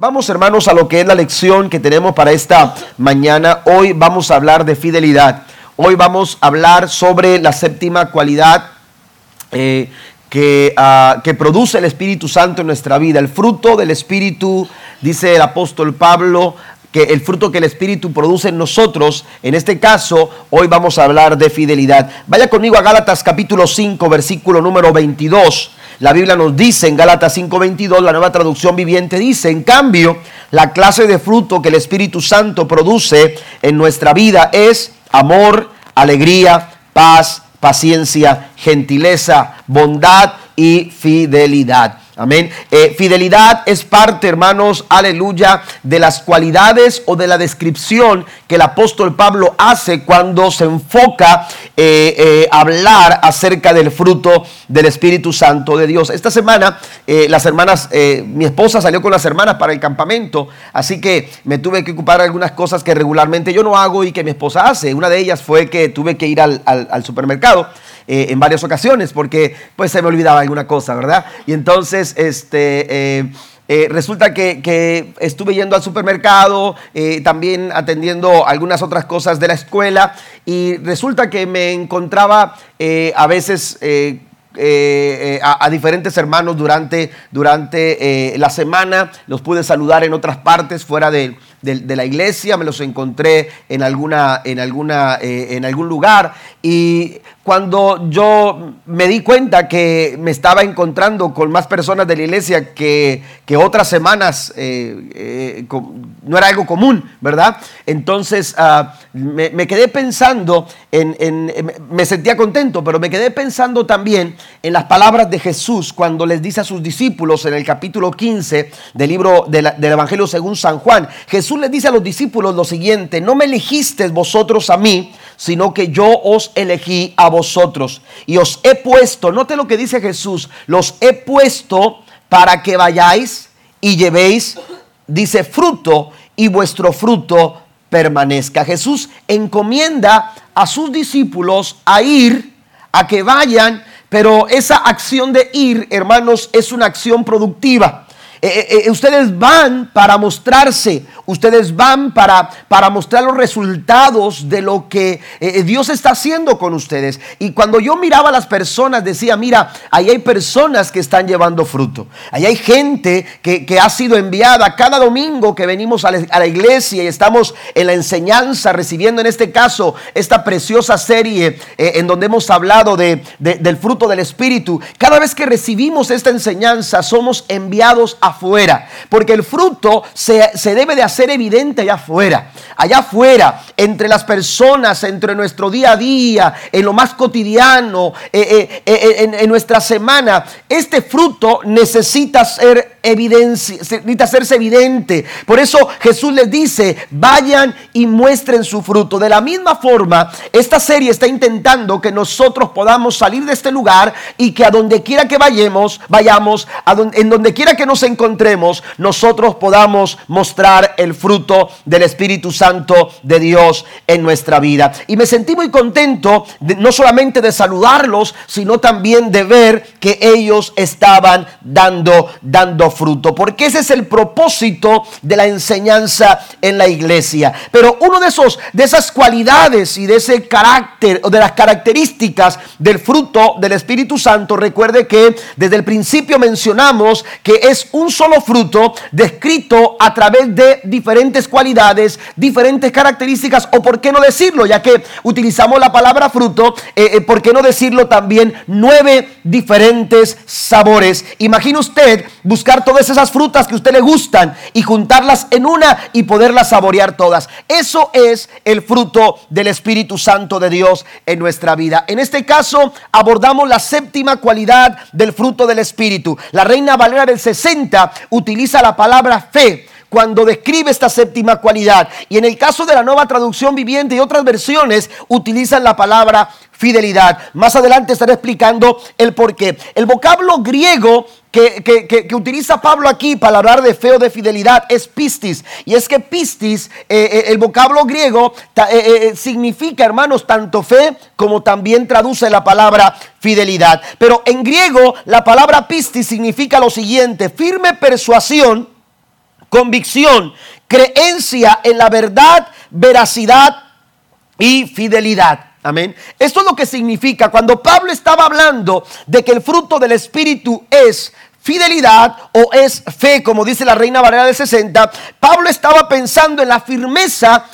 Vamos hermanos a lo que es la lección que tenemos para esta mañana. Hoy vamos a hablar de fidelidad. Hoy vamos a hablar sobre la séptima cualidad eh, que, ah, que produce el Espíritu Santo en nuestra vida. El fruto del Espíritu, dice el apóstol Pablo, que el fruto que el Espíritu produce en nosotros, en este caso, hoy vamos a hablar de fidelidad. Vaya conmigo a Gálatas capítulo 5, versículo número 22. La Biblia nos dice en Gálatas 5:22, la nueva traducción viviente dice, en cambio, la clase de fruto que el Espíritu Santo produce en nuestra vida es amor, alegría, paz, paciencia, gentileza, bondad y fidelidad. Amén. Eh, fidelidad es parte, hermanos, aleluya, de las cualidades o de la descripción que el apóstol Pablo hace cuando se enfoca eh, eh, hablar acerca del fruto del Espíritu Santo de Dios. Esta semana, las hermanas, mi esposa salió con las hermanas para el campamento, así que me tuve que ocupar algunas cosas que regularmente yo no hago y que mi esposa hace. Una de ellas fue que tuve que ir al supermercado. Eh, en varias ocasiones porque pues se me olvidaba alguna cosa, ¿verdad? Y entonces, este... Eh, eh, resulta que, estuve yendo al supermercado, también atendiendo algunas otras cosas de la escuela y resulta que me encontraba a veces... a, diferentes hermanos durante, durante la semana, los pude saludar en otras partes fuera de, de, la iglesia, me los encontré en, alguna, en, alguna, en algún lugar y cuando yo me di cuenta que me estaba encontrando con más personas de la iglesia que, que otras semanas, eh, eh, no era algo común, ¿verdad? Entonces ah, me, quedé pensando, en, me sentía contento, pero me quedé pensando también en las palabras de Jesús cuando les dice a sus discípulos en el capítulo 15 del libro del Evangelio según San Juan. Jesús les dice a los discípulos lo siguiente, no me elegisteis vosotros a mí, sino que yo os elegí a vosotros y os he puesto, note lo que dice Jesús, los he puesto para que vayáis y llevéis, dice, fruto y vuestro fruto permanezca. Jesús encomienda a sus discípulos a ir, a que vayan, pero esa acción de ir, hermanos, es una acción productiva. Eh, eh, eh, ustedes van para mostrarse, ustedes van para, para mostrar los resultados de lo que Dios está haciendo con ustedes. Y cuando yo miraba a las personas, decía, mira, ahí hay personas que están llevando fruto. Ahí hay gente que, ha sido enviada cada domingo que venimos a la, iglesia y estamos en la enseñanza, recibiendo en este caso esta preciosa serie en donde hemos hablado de, del fruto del Espíritu. Cada vez que recibimos esta enseñanza, somos enviados a afuera, porque el fruto se, debe de hacer evidente allá afuera, allá afuera, entre las personas, entre nuestro día a día, en lo más cotidiano, eh, eh, eh, en, en nuestra semana. Este fruto necesita ser evidencia, necesita hacerse evidente. Por eso Jesús les dice, vayan y muestren su fruto. De la misma forma, esta serie está intentando que nosotros podamos salir de este lugar y que a donde quiera que vayamos, vayamos, a donde, en donde quiera que nos encontremos, nosotros podamos mostrar el fruto del Espíritu Santo de Dios en nuestra vida. Y me sentí muy contento, no solamente de saludarlos, sino también de ver que ellos estaban dando, dando fruto, porque ese es el propósito de la enseñanza en la iglesia. Pero uno de esos de esas cualidades y de ese carácter o de las características del fruto del Espíritu Santo, recuerde que desde el principio mencionamos que es un solo fruto descrito a través de diferentes cualidades, diferentes características o por qué no decirlo, ya que utilizamos la palabra fruto, eh, eh, por qué no decirlo también nueve diferentes sabores. Imagine usted buscar todas esas frutas que a usted le gustan y juntarlas en una y poderlas saborear todas. Eso es el fruto del Espíritu Santo de Dios en nuestra vida. En este caso abordamos la séptima cualidad del fruto del Espíritu. La Reina Valera del 60 utiliza la palabra fe cuando describe esta séptima cualidad. Y en el caso de la nueva traducción viviente y otras versiones utilizan la palabra fidelidad. Más adelante estaré explicando el por qué. El vocablo griego que, utiliza Pablo aquí para hablar de fe o de fidelidad es pistis. Y es que pistis, eh, eh, el vocablo griego eh, significa, hermanos, tanto fe como también traduce la palabra fidelidad. Pero en griego la palabra pistis significa lo siguiente, firme persuasión convicción, creencia en la verdad, veracidad y fidelidad. Amén. Esto es lo que significa cuando Pablo estaba hablando de que el fruto del Espíritu es fidelidad o es fe, como dice la Reina Valera del 60, Pablo estaba pensando en la firmeza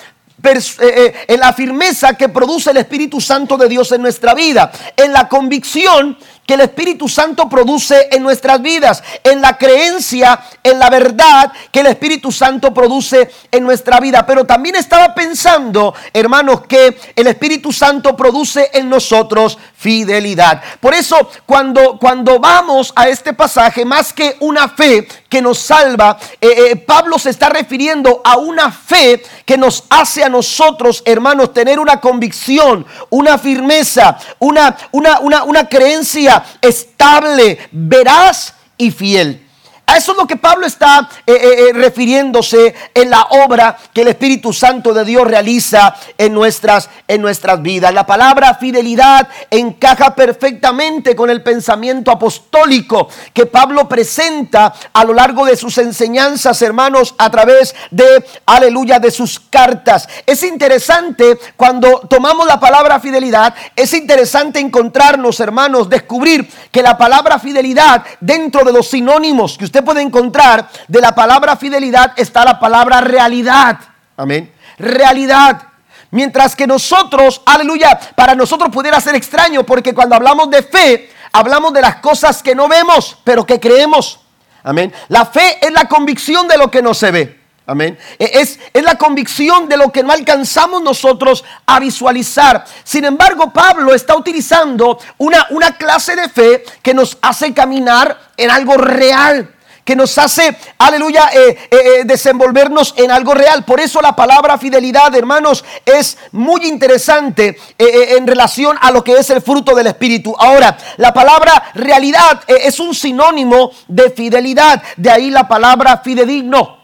eh, eh, en la firmeza que produce el Espíritu Santo de Dios en nuestra vida, en la convicción que el Espíritu Santo produce en nuestras vidas, en la creencia, en la verdad que el Espíritu Santo produce en nuestra vida. Pero también estaba pensando, hermanos, que el Espíritu Santo produce en nosotros fidelidad. Por eso, cuando, cuando vamos a este pasaje, más que una fe que nos salva, eh, eh, Pablo se está refiriendo a una fe que nos hace a nosotros, hermanos, tener una convicción, una firmeza, una, una, una, una creencia estable, veraz y fiel. A eso es lo que Pablo está eh, eh, eh, refiriéndose en la obra que el Espíritu Santo de Dios realiza en nuestras, en nuestras vidas. La palabra fidelidad encaja perfectamente con el pensamiento apostólico que Pablo presenta a lo largo de sus enseñanzas, hermanos, a través de, aleluya, de sus cartas. Es interesante cuando tomamos la palabra fidelidad, es interesante encontrarnos, hermanos, descubrir que la palabra fidelidad dentro de los sinónimos que usted puede encontrar de la palabra fidelidad está la palabra realidad. Amén. Realidad. Mientras que nosotros, aleluya, para nosotros pudiera ser extraño porque cuando hablamos de fe, hablamos de las cosas que no vemos, pero que creemos. Amén. La fe es la convicción de lo que no se ve. Amén. E, es, es, la convicción de lo que no alcanzamos nosotros a visualizar. Sin embargo, Pablo está utilizando una, una clase de fe que nos hace caminar en algo real que nos hace, aleluya, eh, eh, eh, desenvolvernos en algo real. Por eso la palabra fidelidad, hermanos, es muy interesante en relación a lo que es el fruto del Espíritu. Ahora, la palabra realidad es un sinónimo de fidelidad. De ahí la palabra fidedigno.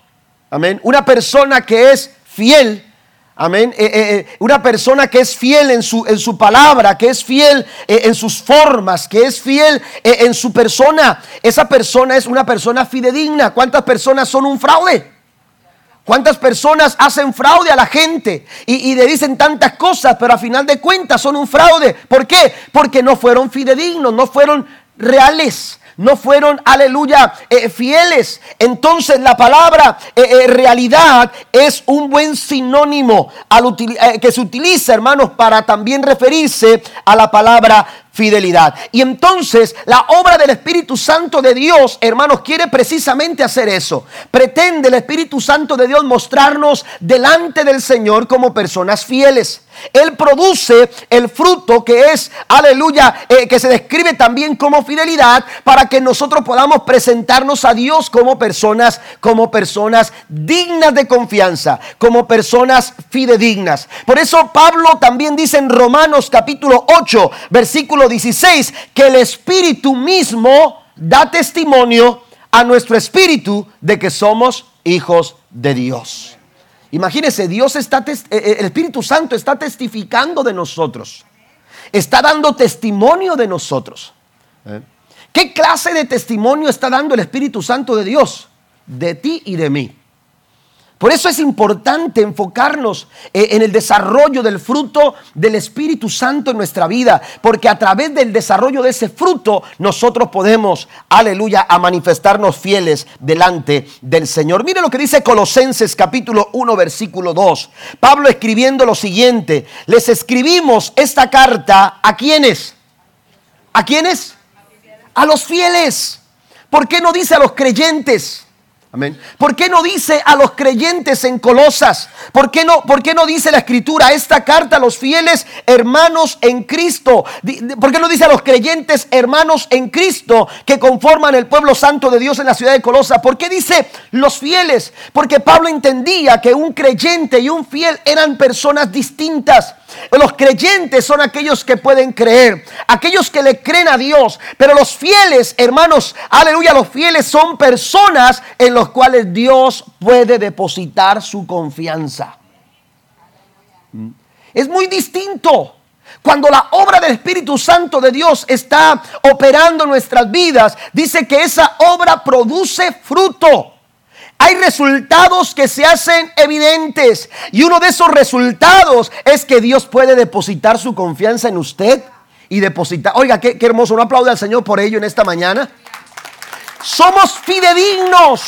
Amén. Una persona que es fiel Amén. Eh, eh, eh, una persona que es fiel en su, en su palabra, que es fiel en sus formas, que es fiel en su persona. Esa persona es una persona fidedigna. ¿Cuántas personas son un fraude? ¿Cuántas personas hacen fraude a la gente y, y, le dicen tantas cosas, pero a final de cuentas son un fraude? ¿Por qué? Porque no fueron fidedignos, no fueron reales no fueron, aleluya, eh, fieles. Entonces la palabra eh, eh, realidad es un buen sinónimo al que se utiliza, hermanos, para también referirse a la palabra fidelidad. Y entonces la obra del Espíritu Santo de Dios, hermanos, quiere precisamente hacer eso. Pretende el Espíritu Santo de Dios mostrarnos delante del Señor como personas fieles. Él produce el fruto que es, aleluya, eh, que se describe también como fidelidad para que nosotros podamos presentarnos a Dios como personas, como personas dignas de confianza, como personas fidedignas. Por eso Pablo también dice en Romanos capítulo 8, versículo 16, que el Espíritu mismo da testimonio a nuestro espíritu de que somos hijos de Dios. Imagínense, Dios está, eh, eh, el Espíritu Santo está testificando de nosotros. Está dando testimonio de nosotros. ¿Eh? ¿Qué clase de testimonio está dando el Espíritu Santo de Dios? De ti y de mí. Por eso es importante enfocarnos eh, en el desarrollo del fruto del Espíritu Santo en nuestra vida, porque a través del desarrollo de ese fruto nosotros podemos, aleluya, a manifestarnos fieles delante del Señor. Mire lo que dice Colosenses capítulo 1 versículo 2. Pablo escribiendo lo siguiente, les escribimos esta carta a quienes, a quienes, a los fieles. ¿Por qué no dice a los creyentes? Amén. ¿Por qué no dice a los creyentes en Colosas? ¿Por qué, no, ¿Por qué no dice la escritura esta carta a los fieles hermanos en Cristo? ¿Por qué no dice a los creyentes hermanos en Cristo que conforman el pueblo santo de Dios en la ciudad de Colosa? ¿Por qué dice los fieles? Porque Pablo entendía que un creyente y un fiel eran personas distintas. Los creyentes son aquellos que pueden creer, aquellos que le creen a Dios. Pero los fieles, hermanos, aleluya, los fieles son personas en los cuales Dios puede depositar su confianza. ¿Mm? Es muy distinto. Cuando la obra del Espíritu Santo de Dios está operando nuestras vidas, dice que esa obra produce fruto. hay resultados que se hacen evidentes. Y uno de esos resultados es que Dios puede depositar su confianza en usted y depositar. Oiga, qué, qué hermoso. No aplaude al Señor por ello en esta mañana. Somos fidedignos.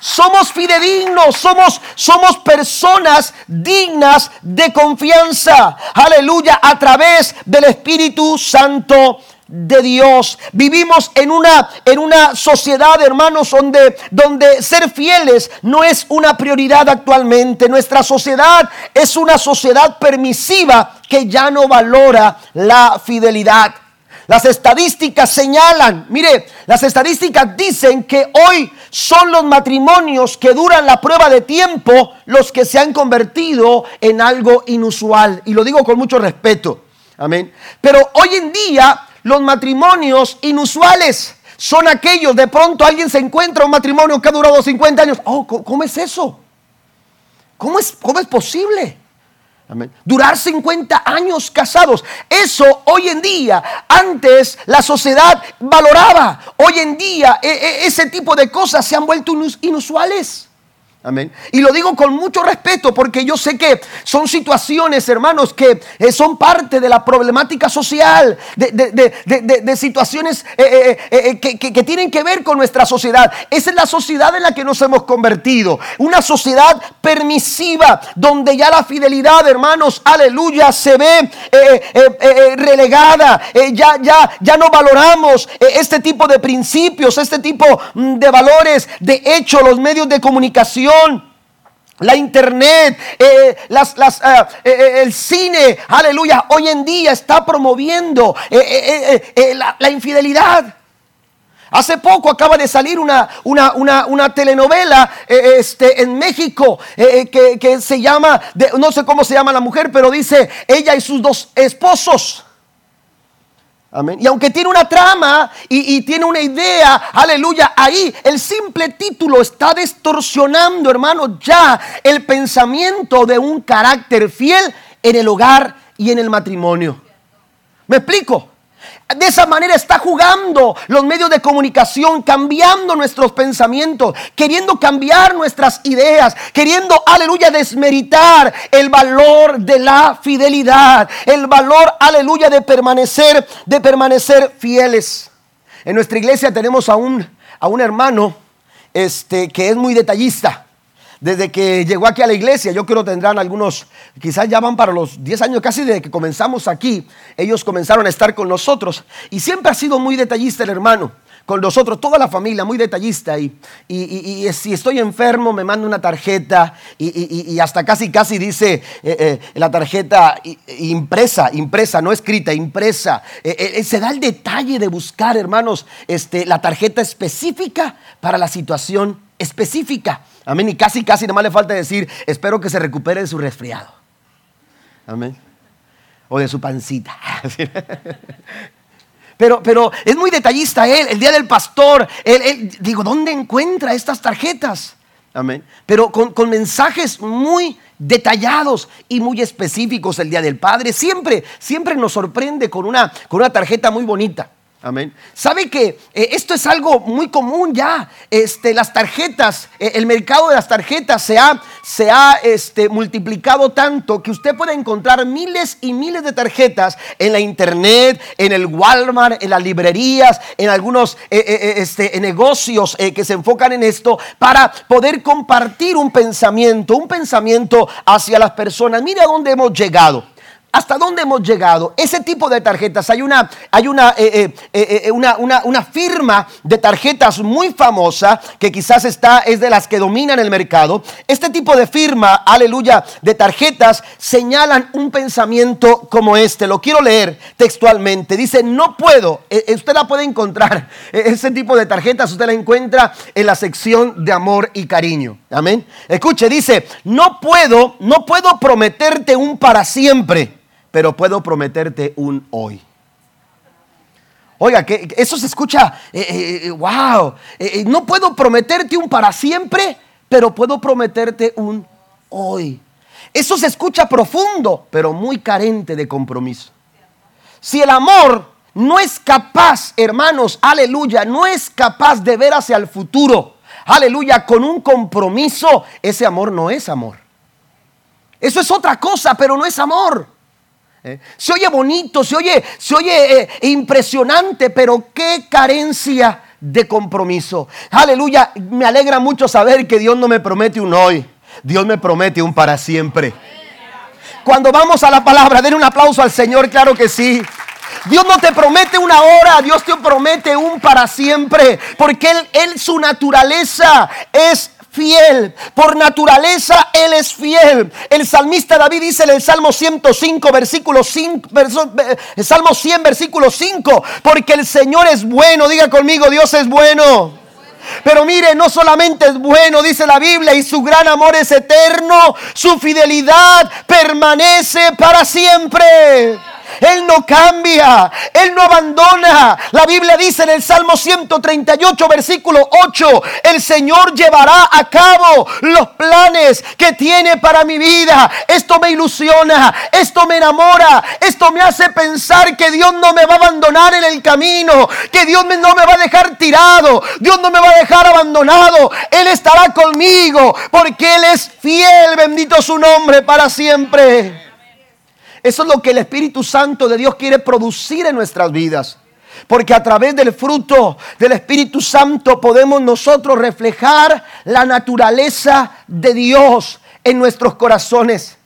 Somos fidedignos, somos, somos personas dignas de confianza. Aleluya, a través del Espíritu Santo de Dios. Vivimos en una, en una sociedad, hermanos, donde, donde ser fieles no es una prioridad actualmente. Nuestra sociedad es una sociedad permisiva que ya no valora la fidelidad. Las estadísticas señalan, mire, las estadísticas dicen que hoy son los matrimonios que duran la prueba de tiempo los que se han convertido en algo inusual. Y lo digo con mucho respeto. Amén. Pero hoy en día los matrimonios inusuales son aquellos, de pronto alguien se encuentra un matrimonio que ha durado 50 años. Oh, ¿cómo es eso? ¿Cómo es, cómo es posible? Durar 50 años casados. Eso hoy en día, antes la sociedad valoraba. Hoy en día e, e, ese tipo de cosas se han vuelto inusuales. Amén. Y lo digo con mucho respeto porque yo sé que son situaciones, hermanos, que eh, son parte de la problemática social, de, situaciones eh, eh, que, tienen que ver con nuestra sociedad. Esa es la sociedad en la que nos hemos convertido. Una sociedad permisiva, donde ya la fidelidad, hermanos, aleluya, se ve relegada. ya, ya, ya no valoramos este tipo de principios, este tipo mm, de valores. De hecho, los medios de comunicación la internet, eh, eh, eh, el cine, aleluya, hoy en día está promoviendo la, infidelidad. Hace poco acaba de salir una, una, telenovela este, en México que, que, se llama, no sé cómo se llama la mujer, pero dice ella y sus dos esposos. Y aunque tiene una trama y, tiene una idea, aleluya, ahí el simple título está distorsionando, hermano, ya el pensamiento de un carácter fiel en el hogar y en el matrimonio. ¿Me explico? De esa manera está jugando los medios de comunicación, cambiando nuestros pensamientos, queriendo cambiar nuestras ideas, queriendo, aleluya, desmeritar el valor de la fidelidad, el valor, aleluya, de permanecer, de permanecer fieles. En nuestra iglesia tenemos a un, a un hermano este, que es muy detallista desde que llegó aquí a la iglesia, yo creo tendrán algunos, quizás ya van para los 10 años, casi desde que comenzamos aquí, ellos comenzaron a estar con nosotros y siempre ha sido muy detallista el hermano con nosotros, toda la familia, muy detallista. Y, y, si estoy enfermo, me manda una tarjeta y, hasta casi, casi dice eh, eh, la tarjeta impresa, impresa, no escrita, impresa. Eh, se da el detalle de buscar, hermanos, este, la tarjeta específica para la situación específica. Amén. Y casi, casi nada más le falta decir, espero que se recupere de su resfriado. Amén. O de su pancita. Pero, pero es muy detallista él, el día del pastor. Él, digo, ¿dónde encuentra estas tarjetas? Amén. Pero con, con, mensajes muy detallados y muy específicos el día del Padre. Siempre, siempre nos sorprende con una, con una tarjeta muy bonita. Amén. ¿Sabe que eh, esto es algo muy común ya? Este, las tarjetas, eh, el mercado de las tarjetas se ha, se ha este, multiplicado tanto que usted puede encontrar miles y miles de tarjetas en la internet, en el Walmart, en las librerías, en algunos eh, este, negocios que se enfocan en esto para poder compartir un pensamiento, un pensamiento hacia las personas. Mira dónde hemos llegado. ¿Hasta dónde hemos llegado? Ese tipo de tarjetas, hay una, hay una, eh, eh, eh, una, una, firma de tarjetas muy famosa que quizás está, es de las que dominan el mercado. Este tipo de firma, aleluya, de tarjetas señalan un pensamiento como este. Lo quiero leer textualmente. Dice, no puedo, usted la puede encontrar, ese tipo de tarjetas usted la encuentra en la sección de amor y cariño. Amén. Escuche, dice, no puedo, no puedo prometerte un para siempre pero puedo prometerte un hoy. Oiga, que eso se escucha, eh, eh, wow, eh, no puedo prometerte un para siempre, pero puedo prometerte un hoy. Eso se escucha profundo, pero muy carente de compromiso. Si el amor no es capaz, hermanos, aleluya, no es capaz de ver hacia el futuro, aleluya, con un compromiso, ese amor no es amor. Eso es otra cosa, pero no es amor. ¿Eh? Se oye bonito, se oye, se oye eh, impresionante, pero qué carencia de compromiso. Aleluya, me alegra mucho saber que Dios no me promete un hoy, Dios me promete un para siempre. Cuando vamos a la palabra, den un aplauso al Señor, claro que sí. Dios no te promete una hora, Dios te promete un para siempre, porque Él, él su naturaleza es fiel. Por naturaleza Él es fiel. El salmista David dice en el Salmo 105, versículo 5, el Salmo 100, versículo 5, porque el Señor es bueno. Diga conmigo, Dios es bueno. Pero mire, no solamente es bueno, dice la Biblia, y su gran amor es eterno, su fidelidad permanece para siempre. Él no cambia, Él no abandona. La Biblia dice en el Salmo 138, versículo 8, el Señor llevará a cabo los planes que tiene para mi vida. Esto me ilusiona, esto me enamora, esto me hace pensar que Dios no me va a abandonar en el camino, que Dios no me va a dejar tirado, Dios no me va a dejar abandonado. Él estará conmigo porque Él es fiel, bendito su nombre para siempre. Eso es lo que el Espíritu Santo de Dios quiere producir en nuestras vidas. Porque a través del fruto del Espíritu Santo podemos nosotros reflejar la naturaleza de Dios en nuestros corazones.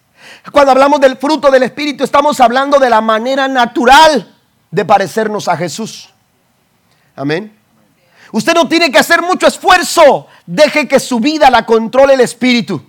Cuando hablamos del fruto del Espíritu estamos hablando de la manera natural de parecernos a Jesús. Amén. Usted no tiene que hacer mucho esfuerzo. Deje que su vida la controle el Espíritu.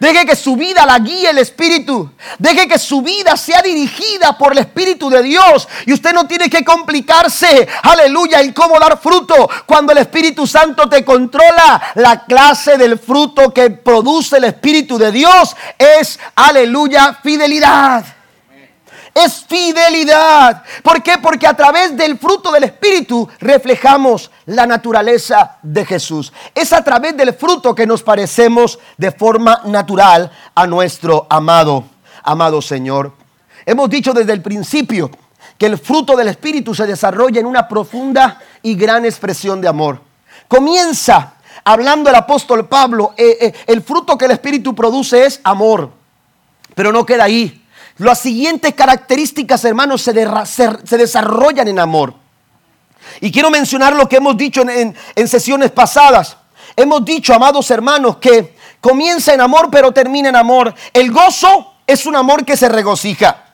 Deje que su vida la guíe el Espíritu. Deje que su vida sea dirigida por el Espíritu de Dios. Y usted no tiene que complicarse, aleluya, en cómo dar fruto. Cuando el Espíritu Santo te controla, la clase del fruto que produce el Espíritu de Dios es, aleluya, fidelidad es fidelidad. ¿Por qué? Porque a través del fruto del Espíritu reflejamos la naturaleza de Jesús. Es a través del fruto que nos parecemos de forma natural a nuestro amado, amado Señor. Hemos dicho desde el principio que el fruto del Espíritu se desarrolla en una profunda y gran expresión de amor. Comienza hablando el apóstol Pablo, eh, eh, el fruto que el Espíritu produce es amor, pero no queda ahí las siguientes características, hermanos, se, desarrollan en amor. Y quiero mencionar lo que hemos dicho en, sesiones pasadas. Hemos dicho, amados hermanos, que comienza en amor, pero termina en amor. El gozo es un amor que se regocija.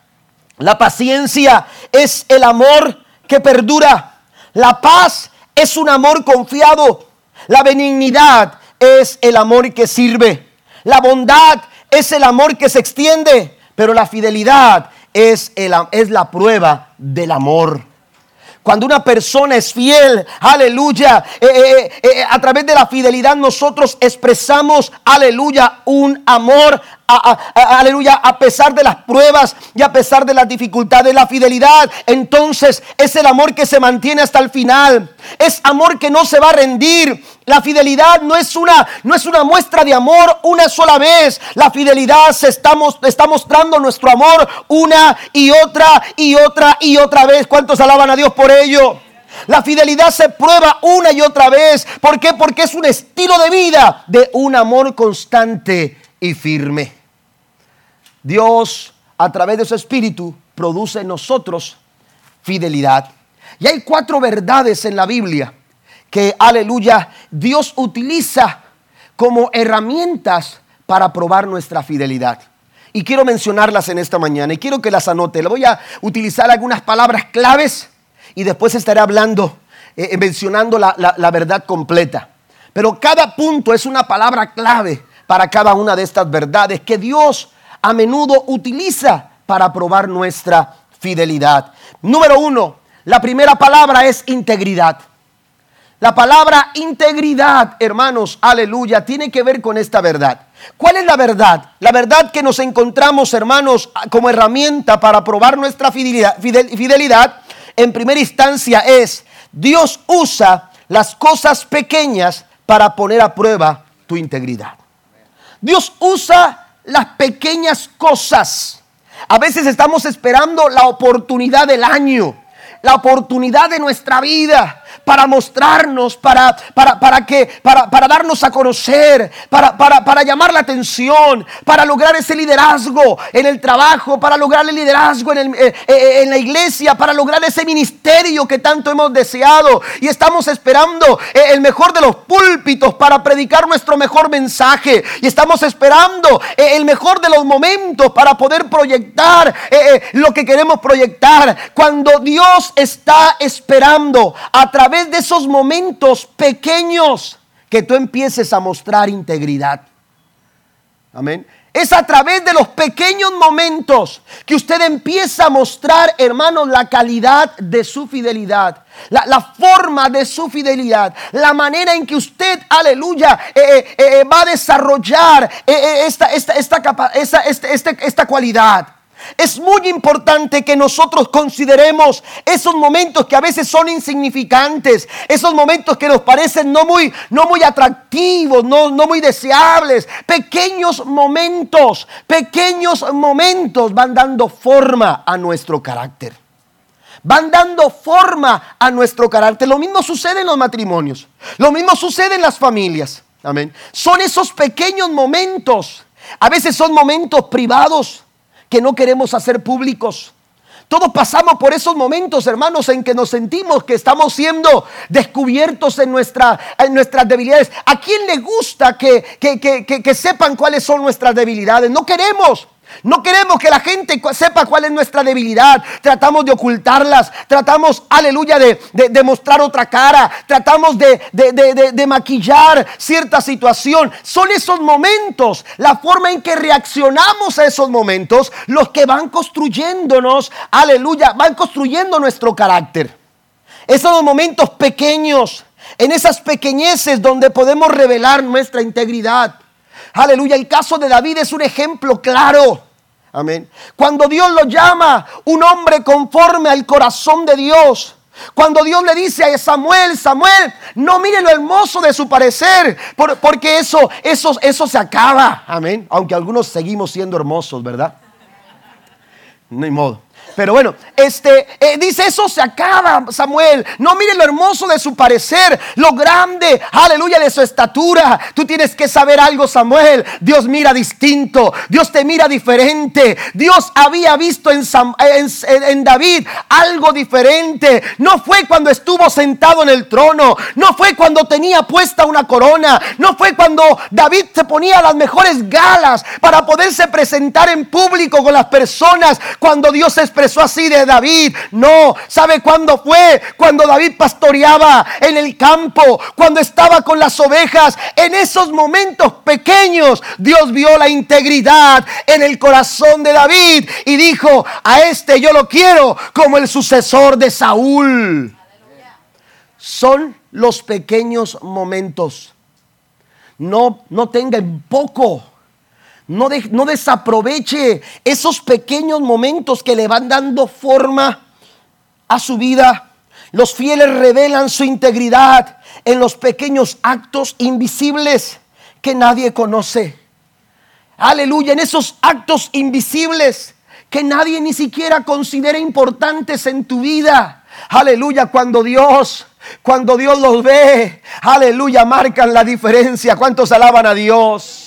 La paciencia es el amor que perdura. La paz es un amor confiado. La benignidad es el amor que sirve. La bondad es el amor que se extiende. Pero la fidelidad es, el, es la prueba del amor. Cuando una persona es fiel, aleluya, eh, eh, eh, a través de la fidelidad nosotros expresamos, aleluya, un amor aleluya, a pesar de las pruebas y a pesar de las dificultades, la fidelidad, entonces es el amor que se mantiene hasta el final. Es amor que no se va a rendir. La fidelidad no es una, no es una muestra de amor una sola vez. La fidelidad se está, está mostrando nuestro amor una y otra y otra y otra vez. ¿Cuántos alaban a Dios por ello? La fidelidad se prueba una y otra vez. ¿Por qué? Porque es un estilo de vida de un amor constante y firme. Dios, a través de su espíritu, produce en nosotros fidelidad. Y hay cuatro verdades en la Biblia que, aleluya, Dios utiliza como herramientas para probar nuestra fidelidad. Y quiero mencionarlas en esta mañana y quiero que las anote. Le voy a utilizar algunas palabras claves y después estaré hablando, eh, eh, mencionando la, la verdad completa. Pero cada punto es una palabra clave para cada una de estas verdades que Dios a menudo utiliza para probar nuestra fidelidad. Número uno, la primera palabra es integridad. La palabra integridad, hermanos, aleluya, tiene que ver con esta verdad. ¿Cuál es la verdad? La verdad que nos encontramos, hermanos, como herramienta para probar nuestra fidelidad, fidelidad en primera instancia es, Dios usa las cosas pequeñas para poner a prueba tu integridad. Dios usa las pequeñas cosas. A veces estamos esperando la oportunidad del año, la oportunidad de nuestra vida. Para mostrarnos, para, para, para, que, para, para darnos a conocer, para, para, llamar la atención, para lograr ese liderazgo en el trabajo, para lograr el liderazgo en, el, eh, eh, en la iglesia, para lograr ese ministerio que tanto hemos deseado. Y estamos esperando eh, el mejor de los púlpitos para predicar nuestro mejor mensaje. Y estamos esperando el mejor de los momentos para poder proyectar lo que queremos proyectar. Cuando Dios está esperando a través de esos momentos pequeños que tú empieces a mostrar integridad. Amén. Es a través de los pequeños momentos que usted empieza a mostrar, hermanos, la calidad de su fidelidad, la, forma de su fidelidad, la manera en que usted, aleluya, eh, eh, eh, va a desarrollar esta, esta, esta, esta cualidad. Es muy importante que nosotros consideremos esos momentos que a veces son insignificantes, esos momentos que nos parecen no muy, no muy atractivos, no, no muy deseables. Pequeños momentos, pequeños momentos van dando forma a nuestro carácter. Van dando forma a nuestro carácter. Lo mismo sucede en los matrimonios. Lo mismo sucede en las familias. Amén. Son esos pequeños momentos. A veces son momentos privados que no queremos hacer públicos. Todos pasamos por esos momentos, hermanos, en que nos sentimos que estamos siendo descubiertos en, en nuestras debilidades. ¿A quién le gusta que, que sepan cuáles son nuestras debilidades? No queremos. No queremos que la gente sepa cuál es nuestra debilidad. Tratamos de ocultarlas. Tratamos, aleluya, de, mostrar otra cara. Tratamos de, de, maquillar cierta situación. Son esos momentos, la forma en que reaccionamos a esos momentos, los que van construyéndonos, aleluya, van construyendo nuestro carácter. Esos momentos pequeños, en esas pequeñeces donde podemos revelar nuestra integridad. Aleluya, el caso de David es un ejemplo claro. Amén. Cuando Dios lo llama un hombre conforme al corazón de Dios. Cuando Dios le dice a Samuel, Samuel, no mire lo hermoso de su parecer, porque eso, eso, eso se acaba. Amén. Aunque algunos seguimos siendo hermosos, ¿verdad? No hay modo. Pero bueno, este eh, dice eso se acaba, Samuel. No mire lo hermoso de su parecer, lo grande, aleluya, de su estatura. Tú tienes que saber algo, Samuel. Dios mira distinto, Dios te mira diferente. Dios había visto en, en David algo diferente. No fue cuando estuvo sentado en el trono, no fue cuando tenía puesta una corona, no fue cuando David se ponía las mejores galas para poderse presentar en público con las personas. Cuando Dios es expresó así de David. No, ¿sabe cuándo fue? Cuando David pastoreaba en el campo, cuando estaba con las ovejas. En esos momentos pequeños, Dios vio la integridad en el corazón de David y dijo, a este yo lo quiero como el sucesor de Saúl. Son los pequeños momentos. No, no tengan poco no, desaproveche esos pequeños momentos que le van dando forma a su vida. Los fieles revelan su integridad en los pequeños actos invisibles que nadie conoce. Aleluya, en esos actos invisibles que nadie ni siquiera considera importantes en tu vida. Aleluya, cuando Dios, cuando Dios los ve, aleluya, marcan la diferencia. ¿Cuántos alaban a Dios?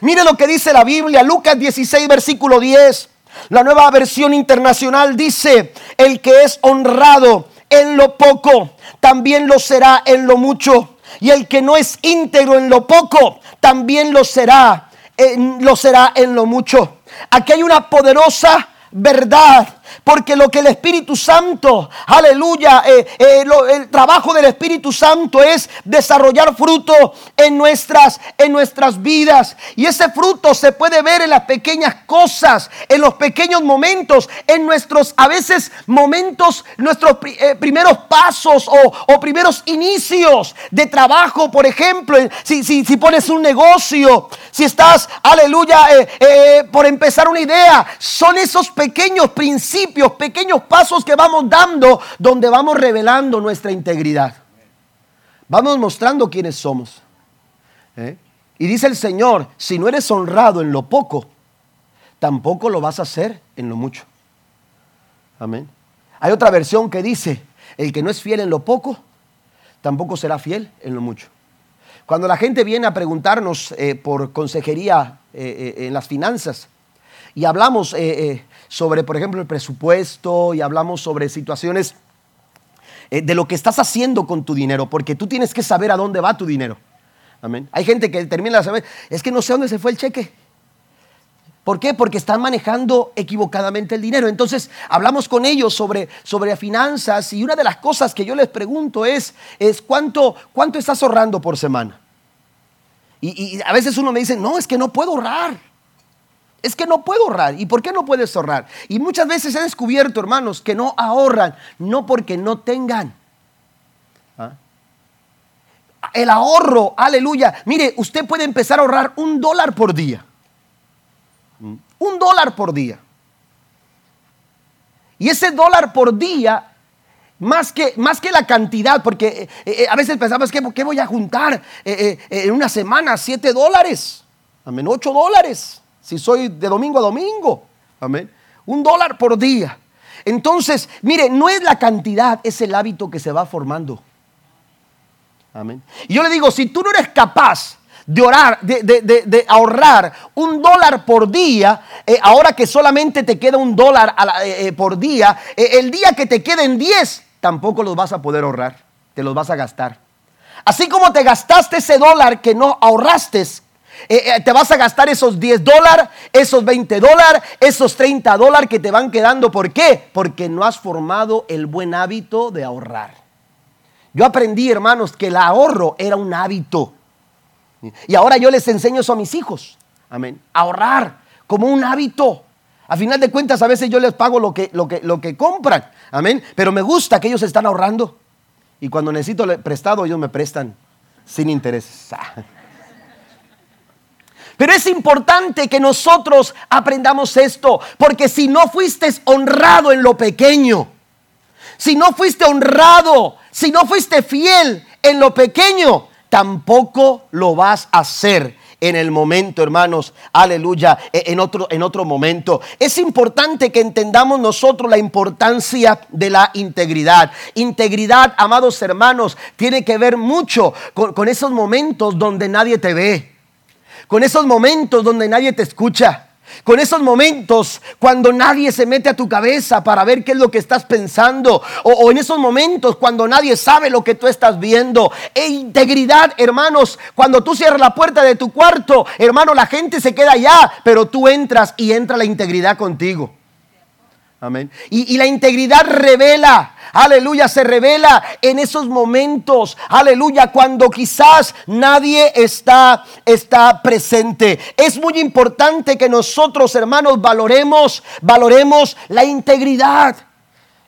Mire lo que dice la Biblia, Lucas 16, versículo 10. La nueva versión internacional dice, el que es honrado en lo poco, también lo será en lo mucho. Y el que no es íntegro en lo poco, también lo será, en, lo será en lo mucho. Aquí hay una poderosa verdad porque lo que el Espíritu Santo, aleluya, eh, eh, el trabajo del Espíritu Santo es desarrollar fruto en nuestras, en nuestras vidas. Y ese fruto se puede ver en las pequeñas cosas, en los pequeños momentos, en nuestros a veces momentos, nuestros eh, primeros pasos o, primeros inicios de trabajo, por ejemplo, si, si, si pones un negocio, si estás, aleluya, por empezar una idea, son esos pequeños principios pequeños pasos que vamos dando donde vamos revelando nuestra integridad. Vamos mostrando quiénes somos. ¿eh? Y dice el Señor, si no eres honrado en lo poco, tampoco lo vas a hacer en lo mucho. Amén. Hay otra versión que dice, el que no es fiel en lo poco, tampoco será fiel en lo mucho. Cuando la gente viene a preguntarnos eh, por consejería eh, en las finanzas y hablamos sobre, por ejemplo, el presupuesto y hablamos sobre situaciones de lo que estás haciendo con tu dinero, porque tú tienes que saber a dónde va tu dinero. Amén. Hay gente que termina la saber, es que no sé dónde se fue el cheque. ¿Por qué? Porque están manejando equivocadamente el dinero. Entonces hablamos con ellos sobre, sobre finanzas y una de las cosas que yo les pregunto es, es ¿cuánto, cuánto estás ahorrando por semana? Y, y a veces uno me dice, no, es que no puedo ahorrar. Es que no puedo ahorrar. ¿Y por qué no puedes ahorrar? Y muchas veces he descubierto, hermanos, que no ahorran, no porque no tengan. ¿Ah? El ahorro, aleluya. Mire, usted puede empezar a ahorrar un dólar por día. Un dólar por día. Y ese dólar por día, más que, más que la cantidad, porque eh, eh, a veces pensamos, ¿qué, ¿qué voy a juntar eh, en una semana? Siete dólares. Amén. Ocho dólares. Si soy de domingo a domingo. Amén. Un dólar por día. Entonces, mire, no es la cantidad, es el hábito que se va formando. Amén. Y yo le digo, si tú no eres capaz de orar, de, ahorrar un dólar por día, eh, ahora que solamente te queda un dólar eh, eh, por día, el día que te queden 10, tampoco los vas a poder ahorrar, te los vas a gastar. Así como te gastaste ese dólar que no ahorraste, te vas a gastar esos 10 dólares, esos 20 dólares, esos 30 dólares que te van quedando. ¿Por qué? Porque no has formado el buen hábito de ahorrar. Yo aprendí, hermanos, que el ahorro era un hábito. Y ahora yo les enseño eso a mis hijos. Amén. Ahorrar como un hábito. A final de cuentas, a veces yo les pago lo que, lo que, lo que compran. Amén. Pero me gusta que ellos están ahorrando. Y cuando necesito prestado, ellos me prestan sin interés. Pero es importante que nosotros aprendamos esto, porque si no fuiste honrado en lo pequeño, si no fuiste honrado, si no fuiste fiel en lo pequeño, tampoco lo vas a hacer en el momento, hermanos, aleluya, e, en otro, en otro momento. Es importante que entendamos nosotros la importancia de la integridad. Integridad, amados hermanos, tiene que ver mucho con, con esos momentos donde nadie te ve, con esos momentos donde nadie te escucha con esos momentos cuando nadie se mete a tu cabeza para ver qué es lo que estás pensando. O, en esos momentos cuando nadie sabe lo que tú estás viendo. E integridad, hermanos, cuando tú cierras la puerta de tu cuarto, hermano, la gente se queda allá, pero tú entras y entra la integridad contigo. Amén. Y, la integridad revela, aleluya, se revela en esos momentos, aleluya, cuando quizás nadie está, está presente. Es muy importante que nosotros, hermanos, valoremos, valoremos la integridad.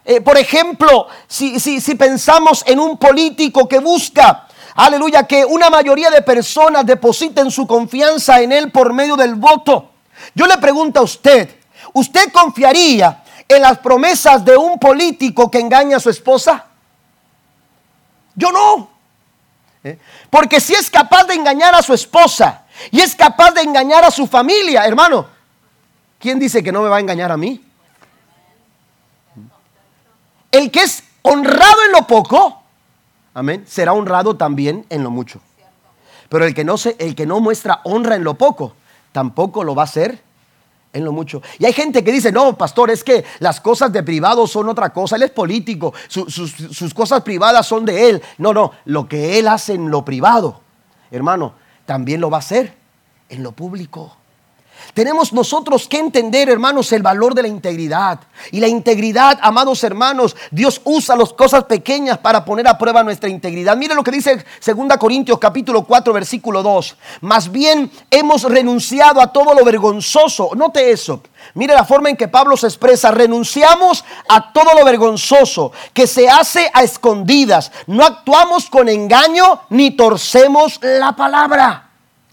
Eh, por ejemplo, si, si, si pensamos en un político que busca, aleluya, que una mayoría de personas depositen su confianza en él por medio del voto. Yo le pregunto a usted, ¿usted confiaría en las promesas de un político que engaña a su esposa? Yo no. ¿Eh? Porque si es capaz de engañar a su esposa y es capaz de engañar a su familia, hermano, ¿quién dice que no me va a engañar a mí? El que es honrado en lo poco, amén, será honrado también en lo mucho. Pero el que no se, el que no muestra honra en lo poco, tampoco lo va a hacer en lo mucho. Y hay gente que dice, no, pastor, es que las cosas de privado son otra cosa. Él es político, sus cosas privadas son de él. No, no, lo que él hace en lo privado, hermano, también lo va a hacer en lo público. Tenemos nosotros que entender, hermanos, el valor de la integridad. Y la integridad, amados hermanos, Dios usa las cosas pequeñas para poner a prueba nuestra integridad. Mire lo que dice 2 Corintios capítulo 4, versículo 2. Más bien hemos renunciado a todo lo vergonzoso. Note eso. Mire la forma en que Pablo se expresa. Renunciamos a todo lo vergonzoso que se hace a escondidas. No actuamos con engaño ni torcemos la palabra.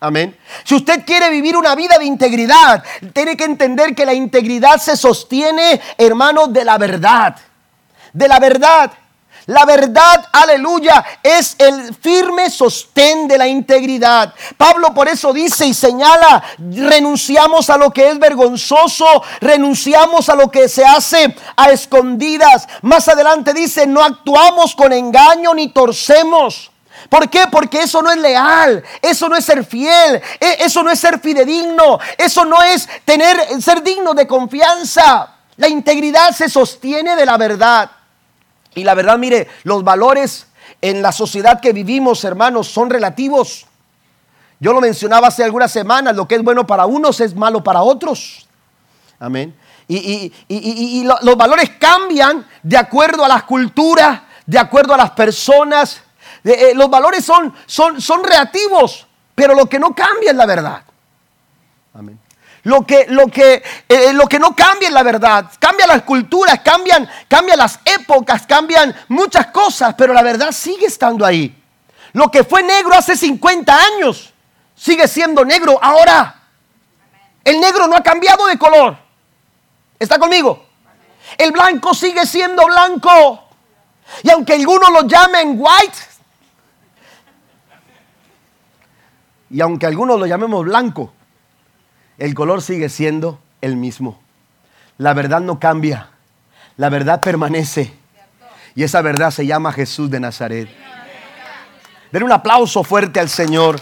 Amén. Si usted quiere vivir una vida de integridad, tiene que entender que la integridad se sostiene, hermano, de la verdad. De la verdad. La verdad, aleluya, es el firme sostén de la integridad. Pablo por eso dice y señala, renunciamos a lo que es vergonzoso, renunciamos a lo que se hace a escondidas. Más adelante dice, no actuamos con engaño ni torcemos. ¿Por qué? Porque eso no es leal, eso no es ser fiel, e, eso no es ser fidedigno, eso no es tener ser digno de confianza. La integridad se sostiene de la verdad. Y la verdad, mire, los valores en la sociedad que vivimos, hermanos, son relativos. Yo lo mencionaba hace algunas semanas, lo que es bueno para unos es malo para otros. Amén. Y, los valores cambian de acuerdo a la cultura, de acuerdo a las personas. Eh, los valores son, son, son relativos, pero lo que no cambia es la verdad. Amén. Lo que, lo que, eh, lo que no cambia es la verdad. Cambian las culturas, cambian, cambian las épocas, cambian muchas cosas, pero la verdad sigue estando ahí. Lo que fue negro hace 50 años sigue siendo negro ahora. El negro no ha cambiado de color. ¿Está conmigo? El blanco sigue siendo blanco. Y aunque algunos lo llamen white, y aunque algunos lo llamemos blanco, el color sigue siendo el mismo. La verdad no cambia, la verdad permanece. Y esa verdad se llama Jesús de Nazaret. Den un aplauso fuerte al Señor.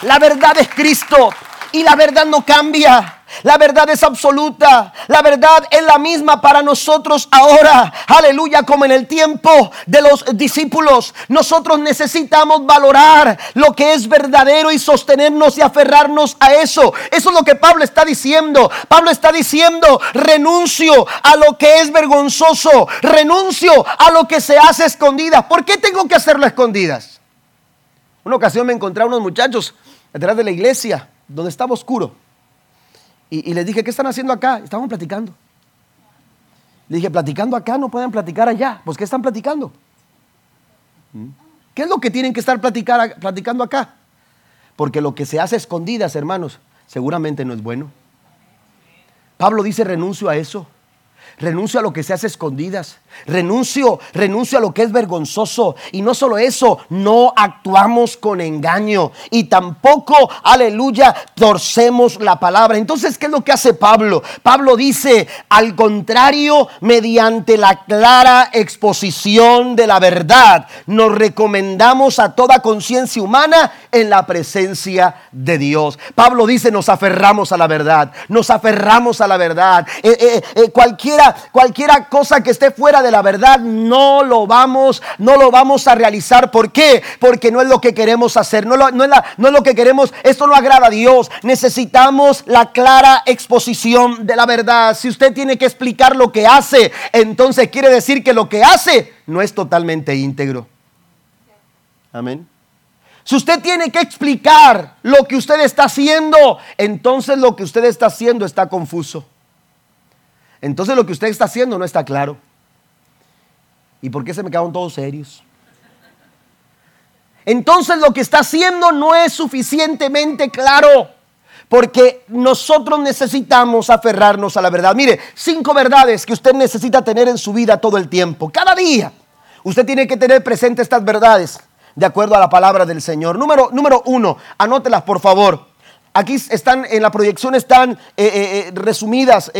La verdad es Cristo y la verdad no cambia. La verdad es absoluta. La verdad es la misma para nosotros ahora. Aleluya, como en el tiempo de los discípulos. Nosotros necesitamos valorar lo que es verdadero y sostenernos y aferrarnos a eso. Eso es lo que Pablo está diciendo. Pablo está diciendo, renuncio a lo que es vergonzoso. Renuncio a lo que se hace escondidas. ¿Por qué tengo que hacerlo escondidas? Una ocasión me encontré a unos muchachos detrás de la iglesia, donde estaba oscuro y, les dije, ¿qué están haciendo acá? Estaban platicando. Le dije, platicando acá, no pueden platicar allá. Pues, ¿qué están platicando? ¿Mm? ¿Qué es lo que tienen que estar platicando acá? Porque lo que se hace escondidas, hermanos, seguramente no es bueno. Pablo dice, renuncio a eso. Renuncio a lo que se hace escondidas. Renuncio, renuncio a lo que es vergonzoso. Y no solo eso, no actuamos con engaño. Y tampoco, aleluya, torcemos la palabra. Entonces, ¿qué es lo que hace Pablo? Pablo dice, al contrario, mediante la clara exposición de la verdad, nos recomendamos a toda conciencia humana en la presencia de Dios. Pablo dice, nos aferramos a la verdad. Nos aferramos a la verdad. Eh, eh, eh, cualquiera cualquiera, cosa que esté fuera de la verdad, no lo vamos, no lo vamos a realizar. ¿Por qué? Porque no es lo que queremos hacer, no, no, es, no es lo que queremos, esto no agrada a Dios. Necesitamos la clara exposición de la verdad. Si usted tiene que explicar lo que hace, entonces quiere decir que lo que hace no es totalmente íntegro. Amén. Si usted tiene que explicar lo que usted está haciendo, entonces lo que usted está haciendo está confuso entonces lo que usted está haciendo no está claro. ¿Y por qué se me quedaron todos serios? Entonces lo que está haciendo no es suficientemente claro. Porque nosotros necesitamos aferrarnos a la verdad. Mire, cinco verdades que usted necesita tener en su vida todo el tiempo. Cada día usted tiene que tener presente estas verdades de acuerdo a la palabra del Señor. Número, número uno, anótelas por favor. Aquí están, en la proyección están eh, eh, eh, resumidas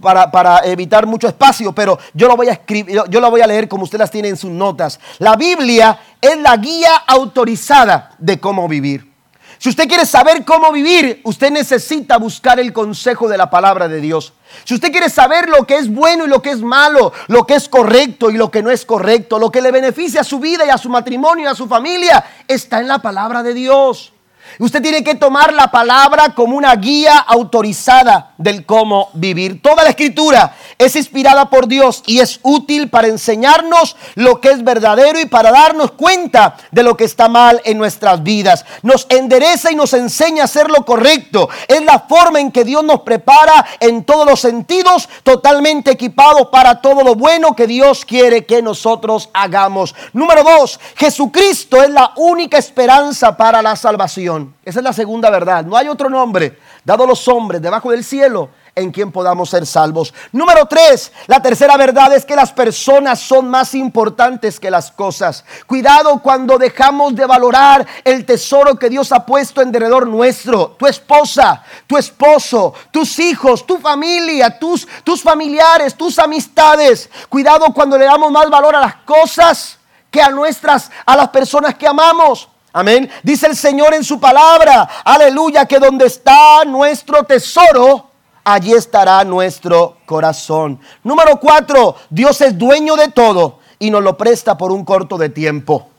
para, evitar mucho espacio, pero yo lo voy a escribir, yo, lo voy a leer como usted las tiene en sus notas. La Biblia es la guía autorizada de cómo vivir. Si usted quiere saber cómo vivir, usted necesita buscar el consejo de la palabra de Dios. Si usted quiere saber lo que es bueno y lo que es malo, lo que es correcto y lo que no es correcto, lo que le beneficia a su vida y a su matrimonio y a su familia, está en la palabra de Dios. Usted tiene que tomar la palabra como una guía autorizada del cómo vivir. Toda la escritura es inspirada por Dios y es útil para enseñarnos lo que es verdadero y para darnos cuenta de lo que está mal en nuestras vidas. Nos endereza y nos enseña a hacer lo correcto. Es la forma en que Dios nos prepara en todos los sentidos, totalmente equipados para todo lo bueno que Dios quiere que nosotros hagamos. Número dos, Jesucristo es la única esperanza para la salvación. Esa es la segunda verdad. No hay otro nombre dado a los hombres debajo del cielo en quien podamos ser salvos. Número tres, la tercera verdad es que las personas son más importantes que las cosas. Cuidado cuando dejamos de valorar el tesoro que Dios ha puesto en derredor nuestro. Tu esposa, tu esposo, tus hijos, tu familia, tus, tus familiares, tus amistades. Cuidado cuando le damos más valor a las cosas que a nuestras, a las personas que amamos. Amén. Dice el Señor en su palabra, aleluya, que donde está nuestro tesoro, allí estará nuestro corazón. Número cuatro, Dios es dueño de todo y nos lo presta por un corto de tiempo.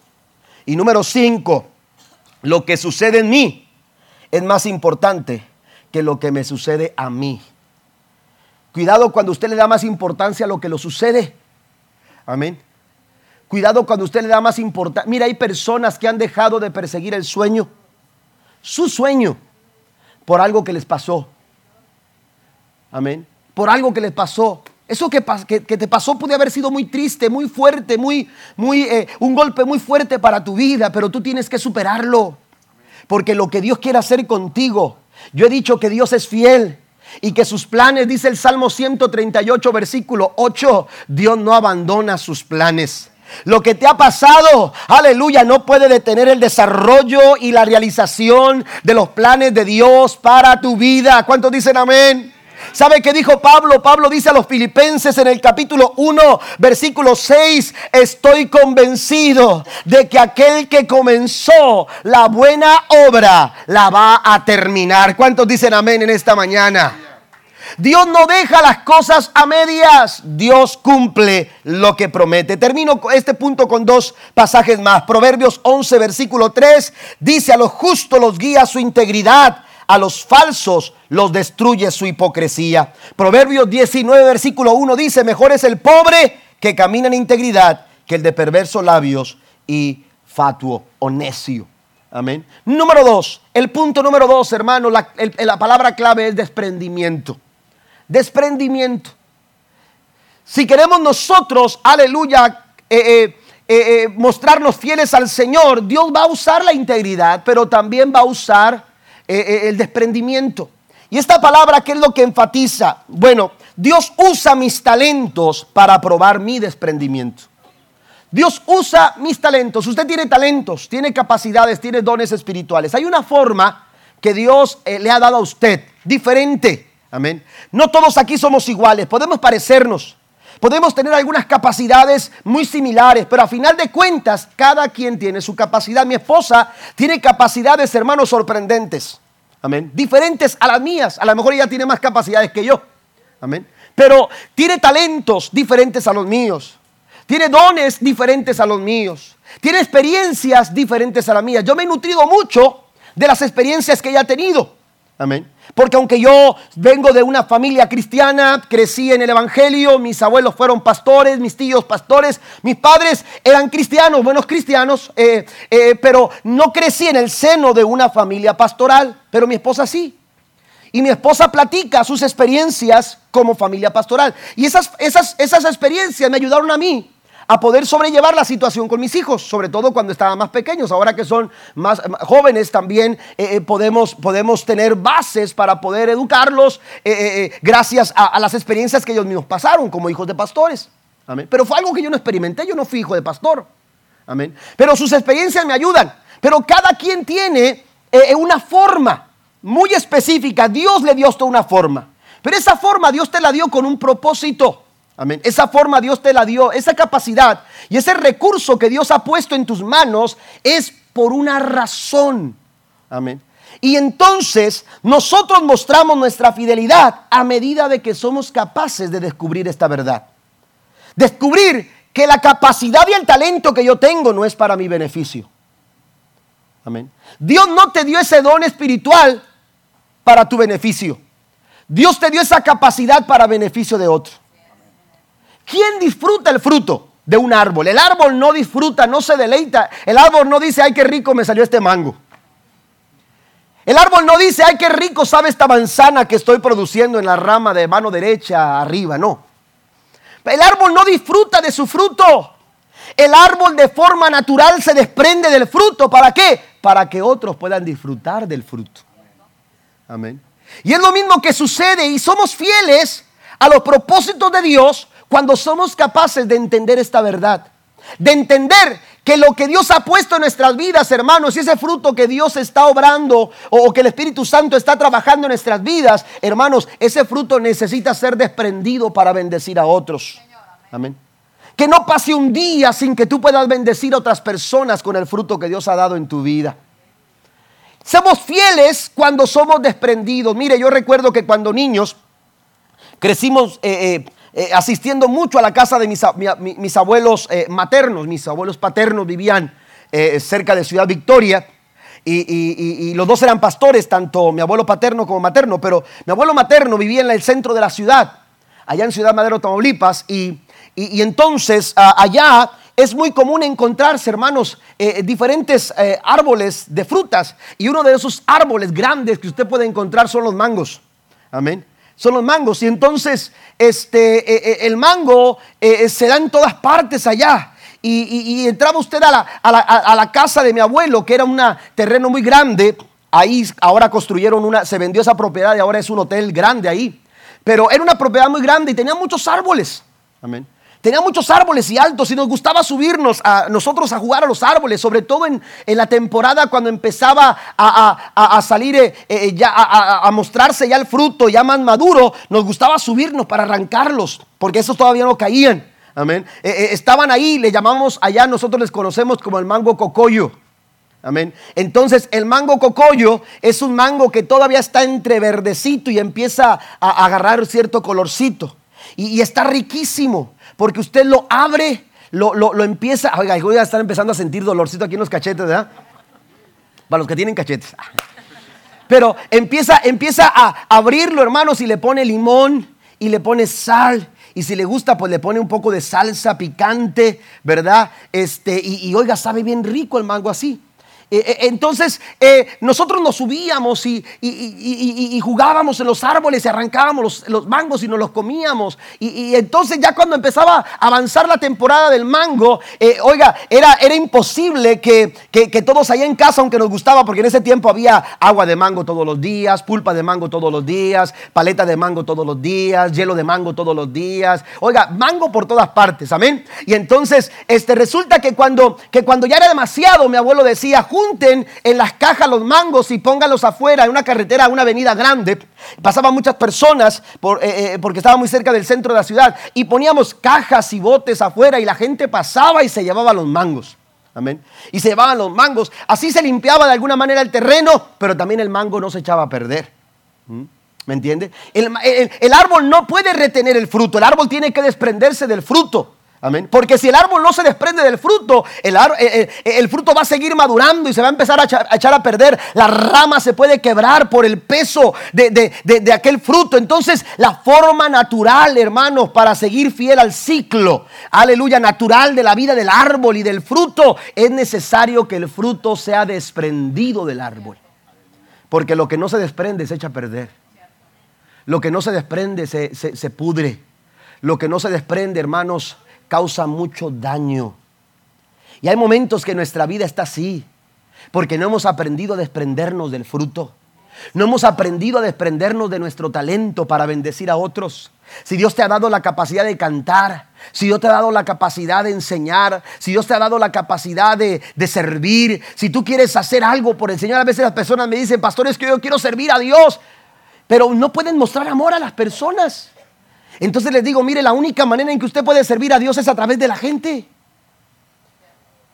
Y número cinco, lo que sucede en mí es más importante que lo que me sucede a mí. Cuidado cuando usted le da más importancia a lo que lo sucede. Amén. Cuidado cuando usted le da más importancia. Mira, hay personas que han dejado de perseguir el sueño, su sueño, por algo que les pasó. Amén. Por algo que les pasó. Eso que, que, te pasó puede haber sido muy triste, muy fuerte, muy, muy, eh, un golpe muy fuerte para tu vida, pero tú tienes que superarlo. Porque lo que Dios quiere hacer contigo, yo he dicho que Dios es fiel y que sus planes, dice el Salmo 138, versículo 8, Dios no abandona sus planes. Lo que te ha pasado, aleluya, no puede detener el desarrollo y la realización de los planes de Dios para tu vida. ¿Cuántos dicen amén? ¿Sabe qué dijo Pablo? Pablo dice a los filipenses en el capítulo 1, versículo 6, estoy convencido de que aquel que comenzó la buena obra la va a terminar. ¿Cuántos dicen amén en esta mañana? Dios no deja las cosas a medias. Dios cumple lo que promete. Termino este punto con dos pasajes más. Proverbios 11, versículo 3 dice, a los justos los guía su integridad, a los falsos los destruye su hipocresía. Proverbios 19, versículo 1 dice, mejor es el pobre que camina en integridad que el de perversos labios y fatuo o necio. Amén. Número dos, el punto número dos, hermano, la, la palabra clave es desprendimiento desprendimiento. Si queremos nosotros, aleluya, eh, eh, eh, mostrarnos fieles al Señor, Dios va a usar la integridad, pero también va a usar el desprendimiento. Y esta palabra, ¿qué es lo que enfatiza? Bueno, Dios usa mis talentos para probar mi desprendimiento. Dios usa mis talentos. Usted tiene talentos, tiene capacidades, tiene dones espirituales. Hay una forma que Dios le ha dado a usted, diferente Amén. No todos aquí somos iguales, podemos parecernos, podemos tener algunas capacidades muy similares, pero a final de cuentas, cada quien tiene su capacidad. Mi esposa tiene capacidades, hermanos, sorprendentes. Amén. Diferentes a las mías. A lo mejor ella tiene más capacidades que yo. Amén. Pero tiene talentos diferentes a los míos. Tiene dones diferentes a los míos. Tiene experiencias diferentes a las mías. Yo me he nutrido mucho de las experiencias que ella ha tenido. Amén. Porque aunque yo vengo de una familia cristiana, crecí en el Evangelio, mis abuelos fueron pastores, mis tíos pastores, mis padres eran cristianos, buenos cristianos, eh, eh, pero no crecí en el seno de una familia pastoral, pero mi esposa sí. Y mi esposa platica sus experiencias como familia pastoral. Y esas, esas, esas experiencias me ayudaron a mí a poder sobrellevar la situación con mis hijos, sobre todo cuando estaban más pequeños. Ahora que son más jóvenes también eh, eh, podemos, podemos tener bases para poder educarlos eh, gracias a, las experiencias que ellos mismos pasaron como hijos de pastores. Amén. Pero fue algo que yo no experimenté, yo no fui hijo de pastor. Amén. Pero sus experiencias me ayudan. Pero cada quien tiene una forma muy específica. Dios le dio a una forma. Pero esa forma Dios te la dio con un propósito. Amén. Esa forma Dios te la dio, esa capacidad y ese recurso que Dios ha puesto en tus manos es por una razón. Amén. Y entonces nosotros mostramos nuestra fidelidad a medida de que somos capaces de descubrir esta verdad. Descubrir que la capacidad y el talento que yo tengo no es para mi beneficio. Amén. Dios no te dio ese don espiritual para tu beneficio. Dios te dio esa capacidad para beneficio de otro. ¿Quién disfruta el fruto de un árbol? El árbol no disfruta, no se deleita. El árbol no dice, ay, qué rico me salió este mango. El árbol no dice, ay, qué rico sabe esta manzana que estoy produciendo en la rama de mano derecha arriba, no. El árbol no disfruta de su fruto. El árbol de forma natural se desprende del fruto. ¿Para qué? Para que otros puedan disfrutar del fruto. Amén. Y es lo mismo que sucede y somos fieles a los propósitos de Dios cuando somos capaces de entender esta verdad. De entender que lo que Dios ha puesto en nuestras vidas, hermanos, y ese fruto que Dios está obrando o que el Espíritu Santo está trabajando en nuestras vidas, hermanos, ese fruto necesita ser desprendido para bendecir a otros. Amén. Que no pase un día sin que tú puedas bendecir a otras personas con el fruto que Dios ha dado en tu vida. Somos fieles cuando somos desprendidos. Mire, yo recuerdo que cuando niños crecimos eh, eh, eh, asistiendo mucho a la casa de mis, abuelos maternos. Mis abuelos paternos vivían cerca de Ciudad Victoria. Y, los dos eran pastores, tanto mi abuelo paterno como materno, pero mi abuelo materno vivía en el centro de la ciudad, allá en Ciudad Madero, Tamaulipas, y, entonces allá es muy común encontrarse, hermanos, eh, diferentes eh, árboles de frutas. Y uno de esos árboles grandes que usted puede encontrar son los mangos. Amén. Son los mangos. Y entonces este, eh, el mango se da en todas partes allá. Y, entraba usted a la, a la, casa de mi abuelo, que era un terreno muy grande. Ahí ahora construyeron una, se vendió esa propiedad y ahora es un hotel grande ahí. Pero era una propiedad muy grande y tenía muchos árboles. Amén. Tenía muchos árboles y altos y nos gustaba subirnos a nosotros a jugar a los árboles, sobre todo en, la temporada cuando empezaba a, salir eh, eh, ya, a, mostrarse ya el fruto ya más maduro, nos gustaba subirnos para arrancarlos, porque esos todavía no caían. Amén. Eh, estaban ahí, le llamamos allá, nosotros les conocemos como el mango cocoyo. Amén. Entonces el mango cocoyo es un mango que todavía está entre verdecito y empieza a agarrar cierto colorcito. y está riquísimo. Porque usted lo abre, lo, empieza. Oiga, voy a estar empezando a sentir dolorcito aquí en los cachetes, ¿verdad? Para los que tienen cachetes. Pero empieza, empieza a abrirlo, hermanos, y le pone limón y le pone sal. Y si le gusta, pues le pone un poco de salsa picante, ¿verdad? Este, y, y oiga, sabe bien rico el mango así. Eh, eh, entonces eh, nosotros nos subíamos y, jugábamos en los árboles y arrancábamos los, mangos y nos los comíamos. Y, entonces ya cuando empezaba a avanzar la temporada del mango, oiga, era, era imposible que, todos allá en casa, aunque nos gustaba, porque en ese tiempo había agua de mango todos los días, pulpa de mango todos los días, paleta de mango todos los días, hielo de mango todos los días. Oiga, mango por todas partes, amén. Y entonces este, resulta que cuando, que cuando ya era demasiado, mi abuelo decía, junten en las cajas los mangos y pónganlos afuera en una carretera, una avenida grande. Pasaban muchas personas eh, eh, porque estaba muy cerca del centro de la ciudad y poníamos cajas y botes afuera y la gente pasaba y se llevaba los mangos. Amén. Y se llevaban los mangos. Así se limpiaba de alguna manera el terreno, pero también el mango no se echaba a perder. ¿Mm? ¿Me entiende? el árbol no puede retener el fruto, el árbol tiene que desprenderse del fruto. Porque si el árbol no se desprende del fruto, el, eh, eh, el, fruto va a seguir madurando y se va a empezar a echar, a perder. La rama se puede quebrar por el peso de, aquel fruto. Entonces, la forma natural, hermanos, para seguir fiel al ciclo, aleluya, natural de la vida del árbol y del fruto, es necesario que el fruto sea desprendido del árbol. Porque lo que no se desprende se echa a perder. Lo que no se desprende se pudre. Lo que no se desprende, hermanos, causa mucho daño. Y hay momentos que nuestra vida está así, porque no hemos aprendido a desprendernos del fruto. No hemos aprendido a desprendernos de nuestro talento para bendecir a otros. Si Dios te ha dado la capacidad de cantar, si Dios te ha dado la capacidad de enseñar, si Dios te ha dado la capacidad de, de, servir, si tú quieres hacer algo por el Señor, a veces las personas me dicen, pastores, que yo quiero servir a Dios, pero no pueden mostrar amor a las personas. Entonces les digo, mire, la única manera en que usted puede servir a Dios es a través de la gente.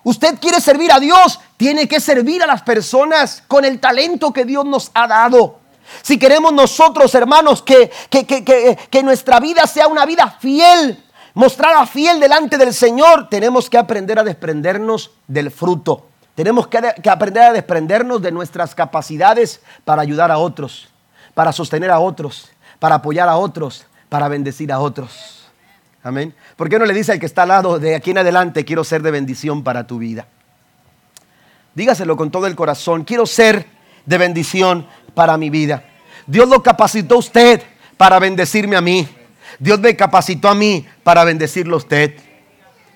Usted quiere servir a Dios, tiene que servir a las personas con el talento que Dios nos ha dado. Si queremos nosotros, hermanos, que, que, nuestra vida sea una vida fiel, mostrada fiel delante del Señor, tenemos que aprender a desprendernos del fruto. Tenemos que, que aprender a desprendernos de nuestras capacidades para ayudar a otros, para sostener a otros, para apoyar a otros, para bendecir a otros. Amén. ¿Por qué no le dice al que está al lado, de aquí en adelante quiero ser de bendición para tu vida? Dígaselo con todo el corazón, quiero ser de bendición para mi vida. Dios lo capacitó a usted para bendecirme a mí. Dios me capacitó a mí para bendecirlo a usted.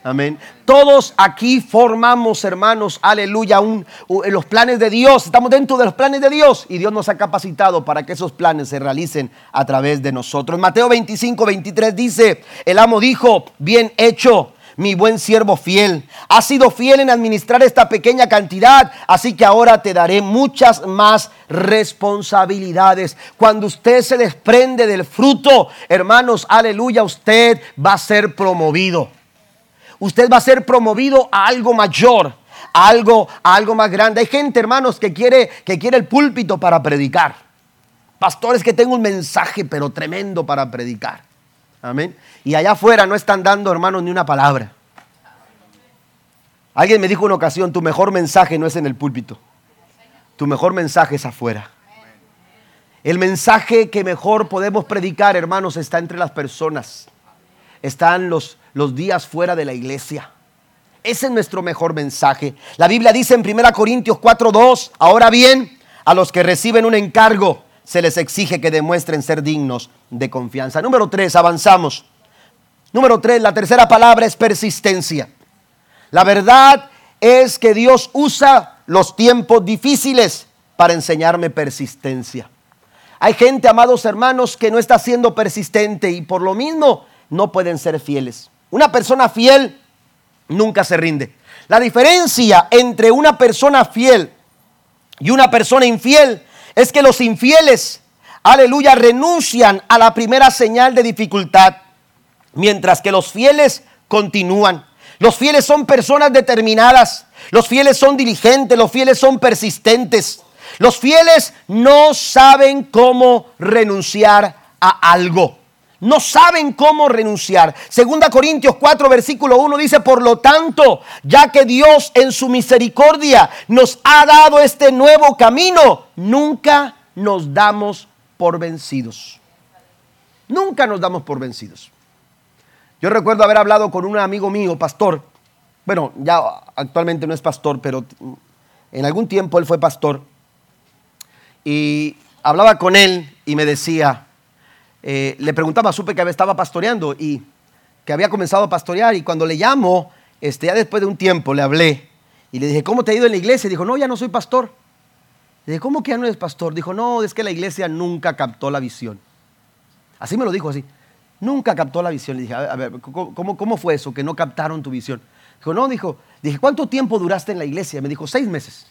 Amén. Todos aquí formamos, hermanos, aleluya, un, los planes de Dios. Estamos dentro de los planes de Dios y Dios nos ha capacitado para que esos planes se realicen a través de nosotros. Mateo 25, 23 dice, el amo dijo, bien hecho, mi buen siervo fiel. Has sido fiel en administrar esta pequeña cantidad, así que ahora te daré muchas más responsabilidades. Cuando usted se desprende del fruto, hermanos, aleluya, usted va a ser promovido usted va a ser promovido a algo mayor, a algo, algo más grande. Hay gente, hermanos, que quiere, que quiere el púlpito para predicar. Pastores que tengo un mensaje, pero tremendo para predicar. Amén. Y allá afuera no están dando, hermanos, ni una palabra. Alguien me dijo una ocasión, tu mejor mensaje no es en el púlpito. Tu mejor mensaje es afuera. El mensaje que mejor podemos predicar, hermanos, está entre las personas. Están los, los días fuera de la iglesia. Ese es nuestro mejor mensaje. La Biblia dice en 1 Corintios 4:2, ahora bien, a los que reciben un encargo se les exige que demuestren ser dignos de confianza. Número 3, avanzamos. Número 3, la tercera palabra es persistencia. La verdad es que Dios usa los tiempos difíciles para enseñarme persistencia. Hay gente, amados hermanos, que no está siendo persistente y por lo mismo no pueden ser fieles. Una persona fiel nunca se rinde. La diferencia entre una persona fiel y una persona infiel es que los infieles, aleluya, renuncian a la primera señal de dificultad, mientras que los fieles continúan. Los fieles son personas determinadas, los fieles son diligentes, los fieles son persistentes. Los fieles no saben cómo renunciar a algo no saben cómo renunciar. Segunda Corintios 4, versículo 1 dice, por lo tanto, ya que Dios en su misericordia nos ha dado este nuevo camino, nunca nos damos por vencidos. Nunca nos damos por vencidos. Yo recuerdo haber hablado con un amigo mío, pastor. Bueno, ya actualmente no es pastor, pero en algún tiempo él fue pastor. Y hablaba con él y me decía, eh, le preguntaba, supe que estaba pastoreando y que había comenzado a pastorear y cuando le llamo, este, ya después de un tiempo le hablé y le dije, ¿cómo te ha ido en la iglesia? dijo, no, ya no soy pastor. Le dije, ¿cómo que ya no eres pastor? Dijo, no, es que la iglesia nunca captó la visión. Así me lo dijo así. Nunca captó la visión. Le dije, a ver, ¿cómo, cómo fue eso que no captaron tu visión? Dijo, no, dijo, dije, ¿cuánto tiempo duraste en la iglesia? Me dijo, seis meses.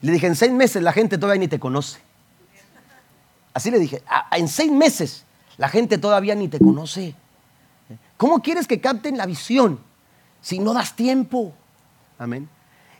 Le dije, en seis meses la gente todavía ni te conoce. Así le dije, en seis meses la gente todavía ni te conoce. ¿Cómo quieres que capten la visión si no das tiempo? Amén.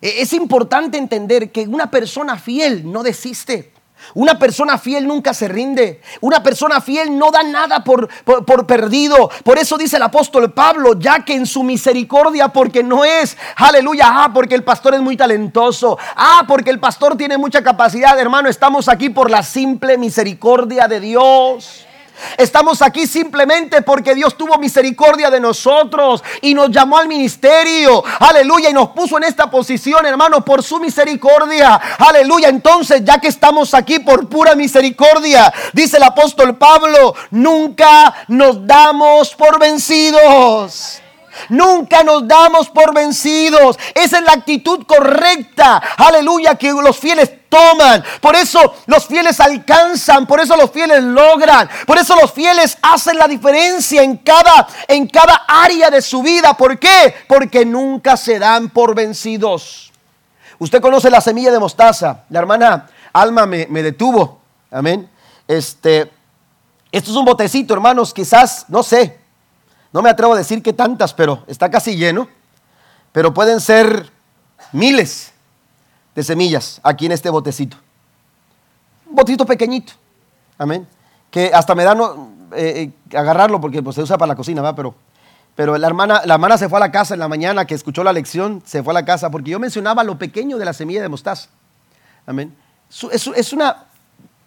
E, es importante entender que una persona fiel no desiste. Una persona fiel nunca se rinde. Una persona fiel no da nada por, por, perdido. Por eso dice el apóstol Pablo, ya que en su misericordia, porque no es, aleluya, ah, porque el pastor es muy talentoso, ah, porque el pastor tiene mucha capacidad, hermano, estamos aquí por la simple misericordia de Dios. Estamos aquí simplemente porque Dios tuvo misericordia de nosotros y nos llamó al ministerio. Aleluya. Y nos puso en esta posición, hermano, por su misericordia. Aleluya. Entonces, ya que estamos aquí por pura misericordia, dice el apóstol Pablo, nunca nos damos por vencidos. Nunca nos damos por vencidos. Esa es la actitud correcta. Aleluya, que los fieles toman. Por eso los fieles alcanzan, por eso los fieles logran, por eso los fieles hacen la diferencia en cada en cada área de su vida. ¿Por qué? Porque nunca se dan por vencidos. Usted conoce la semilla de mostaza. La hermana Alma me, me detuvo. Amén. Este, esto es un botecito, hermanos, quizás, no sé, no me atrevo a decir que tantas, pero está casi lleno. Pero pueden ser miles de semillas aquí en este botecito. Un botecito pequeñito. Amén. Que hasta me da no, eh, eh, agarrarlo porque pues, se usa para la cocina, ¿va? Pero, pero la, hermana, la hermana se fue a la casa en la mañana que escuchó la lección, se fue a la casa porque yo mencionaba lo pequeño de la semilla de mostaza. Amén. Es, es una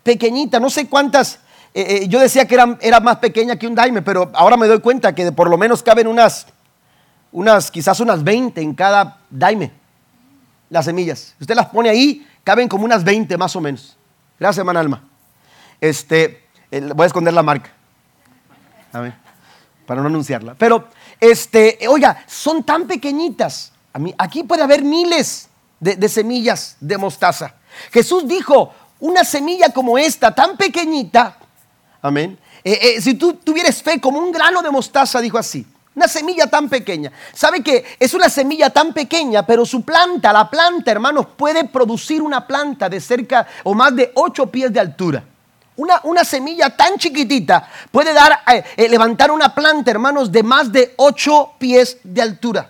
pequeñita, no sé cuántas eh, yo decía que era, era, más pequeña que un daime, pero ahora me doy cuenta que por lo menos caben unas, unas, quizás unas 20 en cada daime, las semillas. Usted las pone ahí, caben como unas 20 más o menos. Gracias, hermana Alma. Este, voy a esconder la marca. Para no anunciarla. Pero, este, oiga, son tan pequeñitas. A mí, aquí puede haber miles de, de semillas de mostaza. Jesús dijo, una semilla como esta, tan pequeñita, amén. Eh, eh, si tú tuvieras fe como un grano de mostaza, dijo así, una semilla tan pequeña. ¿Sabe que es una semilla tan pequeña, pero su planta, la planta, hermanos, puede producir una planta de cerca o más de 8 pies de altura? Una, una semilla tan chiquitita puede dar, eh, levantar una planta, hermanos, de más de 8 pies de altura.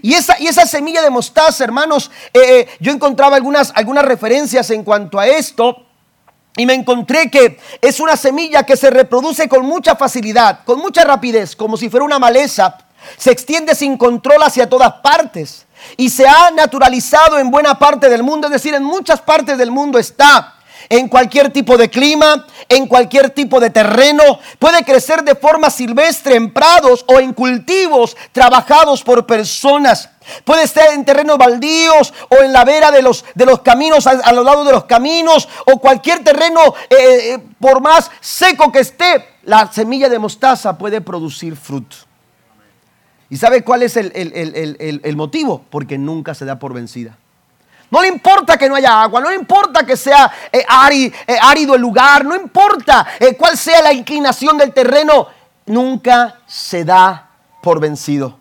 Y esa, y esa semilla de mostaza, hermanos, eh, eh, yo encontraba algunas, algunas referencias en cuanto a esto. Y me encontré que es una semilla que se reproduce con mucha facilidad, con mucha rapidez, como si fuera una maleza. Se extiende sin control hacia todas partes. Y se ha naturalizado en buena parte del mundo, es decir, en muchas partes del mundo está en cualquier tipo de clima, en cualquier tipo de terreno. Puede crecer de forma silvestre en prados o en cultivos trabajados por personas. Puede estar en terrenos baldíos o en la vera de los, de los caminos, a, los lados de los caminos, o cualquier terreno, eh, eh, por más seco que esté, la semilla de mostaza puede producir fruto. ¿Y sabe cuál es el, el motivo? Porque nunca se da por vencida. No le importa que no haya agua, no le importa que sea eh, eh, árido, el lugar, no importa eh, cuál sea la inclinación del terreno, nunca se da por vencido.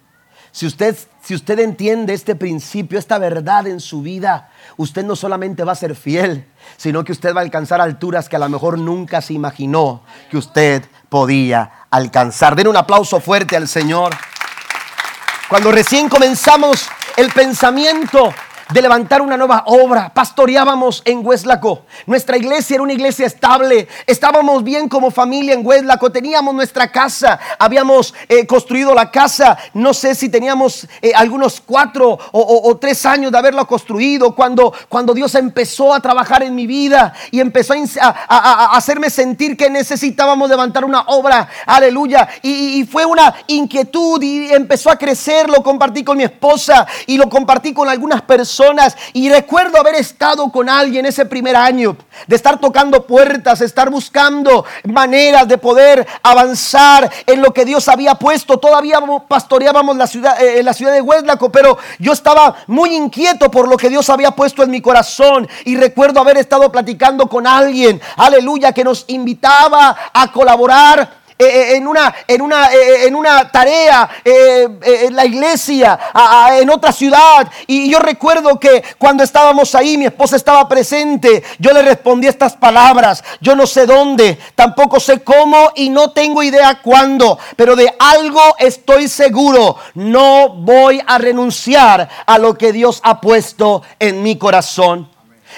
Si usted, si usted entiende este principio, esta verdad en su vida, usted no solamente va a ser fiel, sino que usted va a alcanzar alturas que a lo mejor nunca se imaginó que usted podía alcanzar. Den un aplauso fuerte al Señor. Cuando recién comenzamos el pensamiento de levantar una nueva obra. Pastoreábamos en Hueslaco. Nuestra iglesia era una iglesia estable. Estábamos bien como familia en Hueslaco. Teníamos nuestra casa. Habíamos eh, construido la casa. No sé si teníamos eh, algunos cuatro o, tres años de haberlo construido. Cuando, cuando Dios empezó a trabajar en mi vida y empezó a, hacerme sentir que necesitábamos levantar una obra. Aleluya. Y fue una inquietud y empezó a crecer. Lo compartí con mi esposa y lo compartí con algunas personas y recuerdo haber estado con alguien ese primer año, de estar tocando puertas, estar buscando maneras de poder avanzar en lo que Dios había puesto. Todavía pastoreábamos la ciudad, eh, la ciudad de Hueslaco, pero yo estaba muy inquieto por lo que Dios había puesto en mi corazón y recuerdo haber estado platicando con alguien, aleluya, que nos invitaba a colaborar eh, eh, en, una, en, una, eh, en una tarea en la iglesia, en otra ciudad. Y yo recuerdo que cuando estábamos ahí, mi esposa estaba presente, yo le respondí estas palabras. Yo no sé dónde, tampoco sé cómo y no tengo idea cuándo, pero de algo estoy seguro. No voy a renunciar a lo que Dios ha puesto en mi corazón.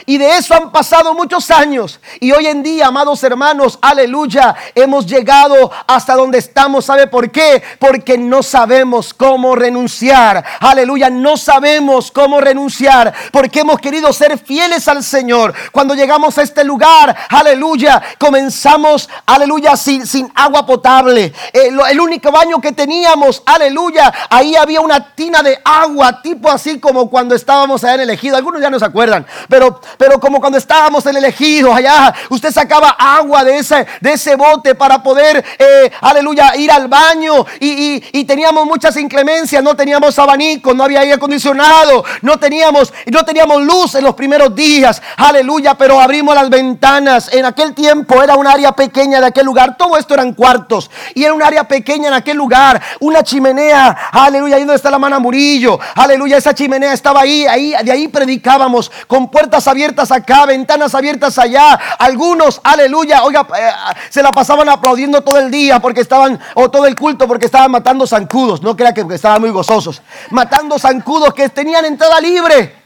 Y de eso han pasado muchos años. Y hoy en día, amados hermanos, aleluya, hemos llegado hasta donde estamos. ¿Sabe por qué? Porque no sabemos cómo renunciar. Aleluya, no sabemos cómo renunciar. Porque hemos querido ser fieles al Señor. Cuando llegamos a este lugar, aleluya, comenzamos, aleluya, sin, sin agua potable. Eh, el único baño que teníamos, aleluya, ahí había una tina de agua, tipo así como cuando estábamos allá en elegido. Algunos ya no se acuerdan, pero pero como cuando estábamos en el elegido allá, usted sacaba agua de ese, de ese bote para poder, eh, aleluya, ir al baño y, teníamos muchas inclemencias, no teníamos abanico, no había aire acondicionado, no teníamos, no teníamos luz en los primeros días, aleluya, pero abrimos las ventanas. En aquel tiempo era un área pequeña de aquel lugar, todo esto eran cuartos y era un área pequeña en aquel lugar, una chimenea, aleluya, ahí donde está la mano Murillo, aleluya, esa chimenea estaba ahí, ahí, de ahí predicábamos con puertas abiertas acá, ventanas abiertas allá. Algunos, aleluya, oiga, eh, se la pasaban aplaudiendo todo el día porque estaban, o todo el culto porque estaban matando zancudos. No crea que estaban muy gozosos. Matando zancudos que tenían entrada libre.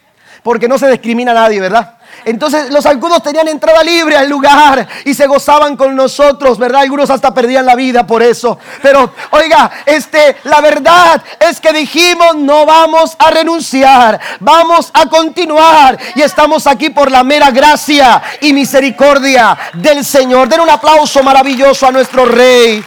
Porque no se discrimina a nadie, ¿verdad? Entonces los zancudos tenían entrada libre al lugar y se gozaban con nosotros, ¿verdad? Algunos hasta perdían la vida por eso. Pero oiga, este, la verdad es que dijimos no vamos a renunciar, vamos a continuar y estamos aquí por la mera gracia y misericordia del Señor. Den un aplauso maravilloso a nuestro Rey.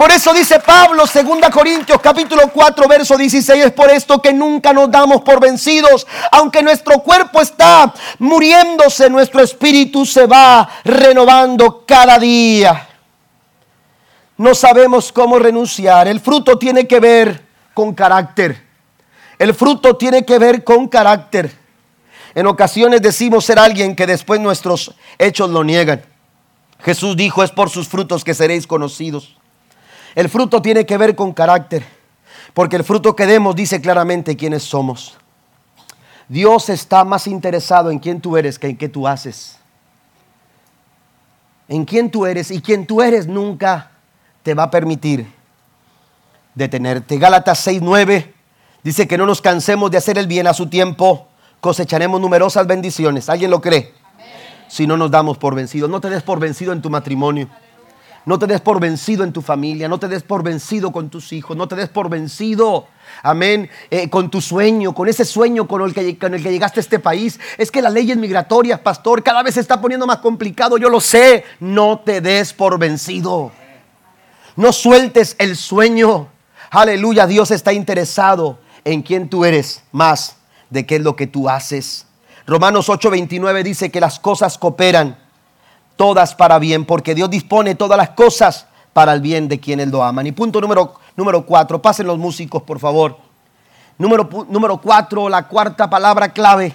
Por eso dice Pablo, 2 Corintios capítulo 4, verso 16, es por esto que nunca nos damos por vencidos, aunque nuestro cuerpo está muriéndose, nuestro espíritu se va renovando cada día. no sabemos cómo renunciar. El fruto tiene que ver con carácter. El fruto tiene que ver con carácter. En ocasiones decimos ser alguien que después nuestros hechos lo niegan. Jesús dijo, es por sus frutos que seréis conocidos. El fruto tiene que ver con carácter, porque el fruto que demos dice claramente quiénes somos. Dios está más interesado en quién tú eres que en qué tú haces. En quién tú eres y quién tú eres nunca te va a permitir detenerte. Gálatas 6:9 dice que no nos cansemos de hacer el bien a su tiempo, cosecharemos numerosas bendiciones. ¿Alguien lo cree? Si no nos damos por vencidos, no te des por vencido en tu matrimonio. No te des por vencido en tu familia, no te des por vencido con tus hijos, no te des por vencido, amén, eh, con tu sueño, con ese sueño con el, que, con el que llegaste a este país. Es que las leyes migratorias, pastor, cada vez se está poniendo más complicado, yo lo sé. No te des por vencido. No sueltes el sueño. Aleluya, Dios está interesado en quién tú eres más de qué es lo que tú haces. Romanos 8:29 dice que las cosas cooperan todas para bien, porque Dios dispone todas las cosas para el bien de quienes lo aman. Y punto número, número cuatro, pasen los músicos, por favor. Número, número cuatro, la cuarta palabra clave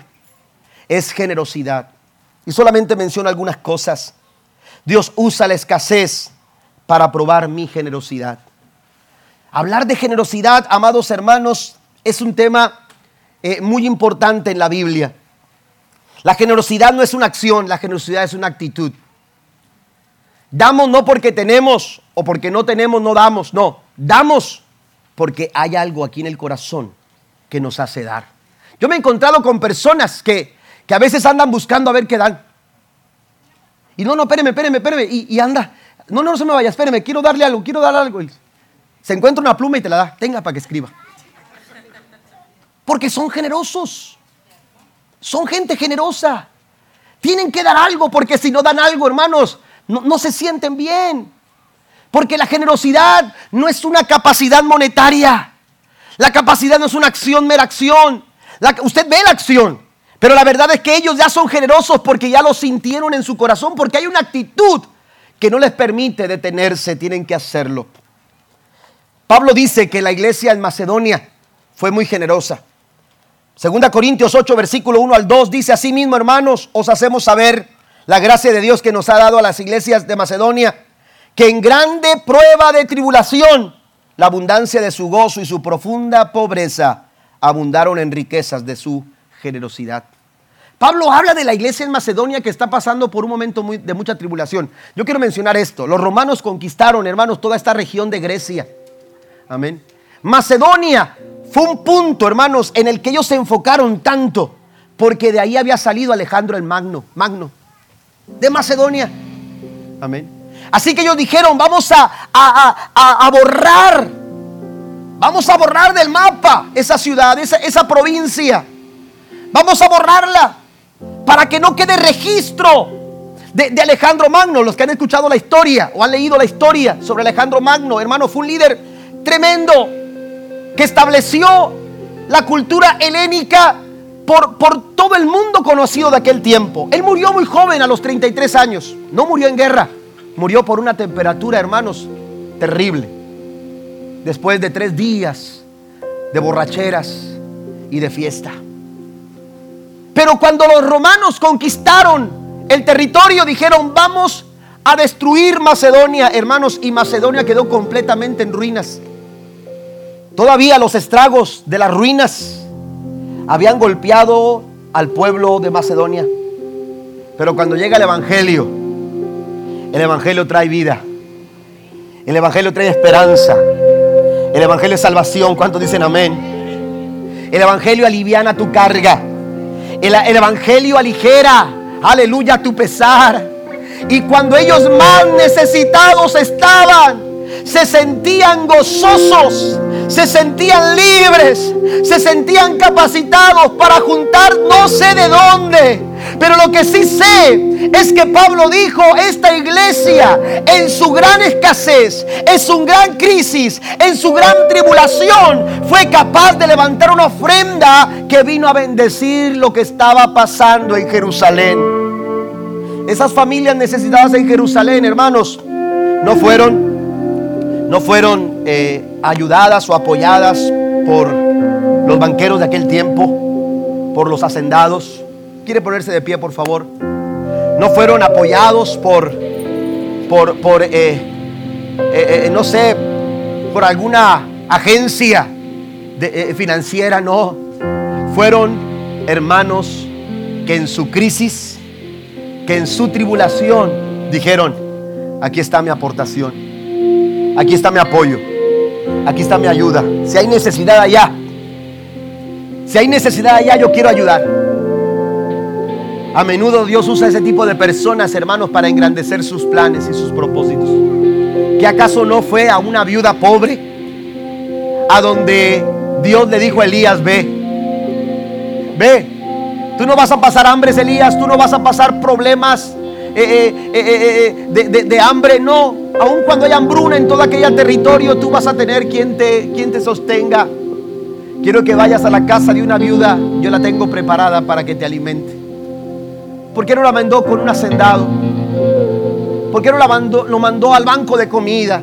es generosidad. Y solamente menciono algunas cosas. Dios usa la escasez para probar mi generosidad. Hablar de generosidad, amados hermanos, es un tema eh, muy importante en la Biblia. La generosidad no es una acción, la generosidad es una actitud. Damos no porque tenemos o porque no tenemos, no damos, no. Damos porque hay algo aquí en el corazón que nos hace dar. Yo me he encontrado con personas que, a veces andan buscando a ver qué dan. Y no, no, espéreme, espéreme, espéreme. Y, y, anda, no, no, no se me vaya, espéreme, quiero darle algo, quiero darle algo. se encuentra una pluma y te la da, tenga para que escriba. Porque son generosos. Son gente generosa. Tienen que dar algo porque si no dan algo, hermanos, no, se sienten bien. Porque la generosidad no es una capacidad monetaria. La capacidad no es una acción, mera acción. usted ve la acción, pero la verdad es que ellos ya son generosos porque ya lo sintieron en su corazón, porque hay una actitud que no les permite detenerse, tienen que hacerlo. Pablo dice que la iglesia en Macedonia fue muy generosa. Segunda Corintios 8, versículo 1 al 2 dice, así mismo hermanos, os hacemos saber la gracia de Dios que nos ha dado a las iglesias de Macedonia, que en grande prueba de tribulación, la abundancia de su gozo y su profunda pobreza abundaron en riquezas de su generosidad. Pablo habla de la iglesia en Macedonia que está pasando por un momento de mucha tribulación. Yo quiero mencionar esto. Los romanos conquistaron, hermanos, toda esta región de Grecia. Amén. Macedonia fue un punto, hermanos, en el que ellos se enfocaron tanto, porque de ahí había salido Alejandro el Magno, Magno, de Macedonia. Amén. Así que ellos dijeron, vamos a, a, borrar, vamos a borrar del mapa esa ciudad, esa, esa provincia. Vamos a borrarla para que no quede registro de, de, Alejandro Magno. Los que han escuchado la historia o han leído la historia sobre Alejandro Magno, hermano, fue un líder tremendo que estableció la cultura helénica por, por, todo el mundo conocido de aquel tiempo. Él murió muy joven, a los 33 años. No murió en guerra, murió por una temperatura, hermanos, terrible. Después de tres días de borracheras y de fiesta. Pero cuando los romanos conquistaron el territorio, dijeron, vamos a destruir Macedonia, hermanos, y Macedonia quedó completamente en ruinas. Todavía los estragos de las ruinas habían golpeado al pueblo de Macedonia. Pero cuando llega el Evangelio, el Evangelio trae vida. El Evangelio trae esperanza. El Evangelio es salvación. ¿Cuántos dicen amén? El Evangelio aliviana tu carga. El, el Evangelio aligera, aleluya, tu pesar. Y cuando ellos más necesitados estaban, se sentían gozosos se sentían libres, se sentían capacitados para juntar no sé de dónde. Pero lo que sí sé es que Pablo dijo, esta iglesia en su gran escasez, en su gran crisis, en su gran tribulación, fue capaz de levantar una ofrenda que vino a bendecir lo que estaba pasando en Jerusalén. Esas familias necesitadas en Jerusalén, hermanos, no fueron no fueron eh, ayudadas o apoyadas por los banqueros de aquel tiempo, por los hacendados. ¿Quiere ponerse de pie, por favor? No fueron apoyados por, por, por eh, eh, no sé, por alguna agencia financiera, no. Fueron hermanos que en su crisis, que en su tribulación, dijeron, aquí está mi aportación, aquí está mi apoyo, aquí está mi ayuda. Si hay necesidad allá, si hay necesidad allá, yo quiero ayudar. A menudo Dios usa ese tipo de personas, hermanos, para engrandecer sus planes y sus propósitos. ¿Que acaso no fue a una viuda pobre a donde Dios le dijo a Elías, ve, ve, tú no vas a pasar hambre, Elías, tú no vas a pasar problemas eh, eh, eh, de, hambre, no. Aun cuando hay hambruna en todo aquel territorio, tú vas a tener quien te, te sostenga. Quiero que vayas a la casa de una viuda, yo la tengo preparada para que te alimente. ¿Por qué no la mandó con un hacendado? ¿Por qué no la mandó, lo mandó al banco de comida?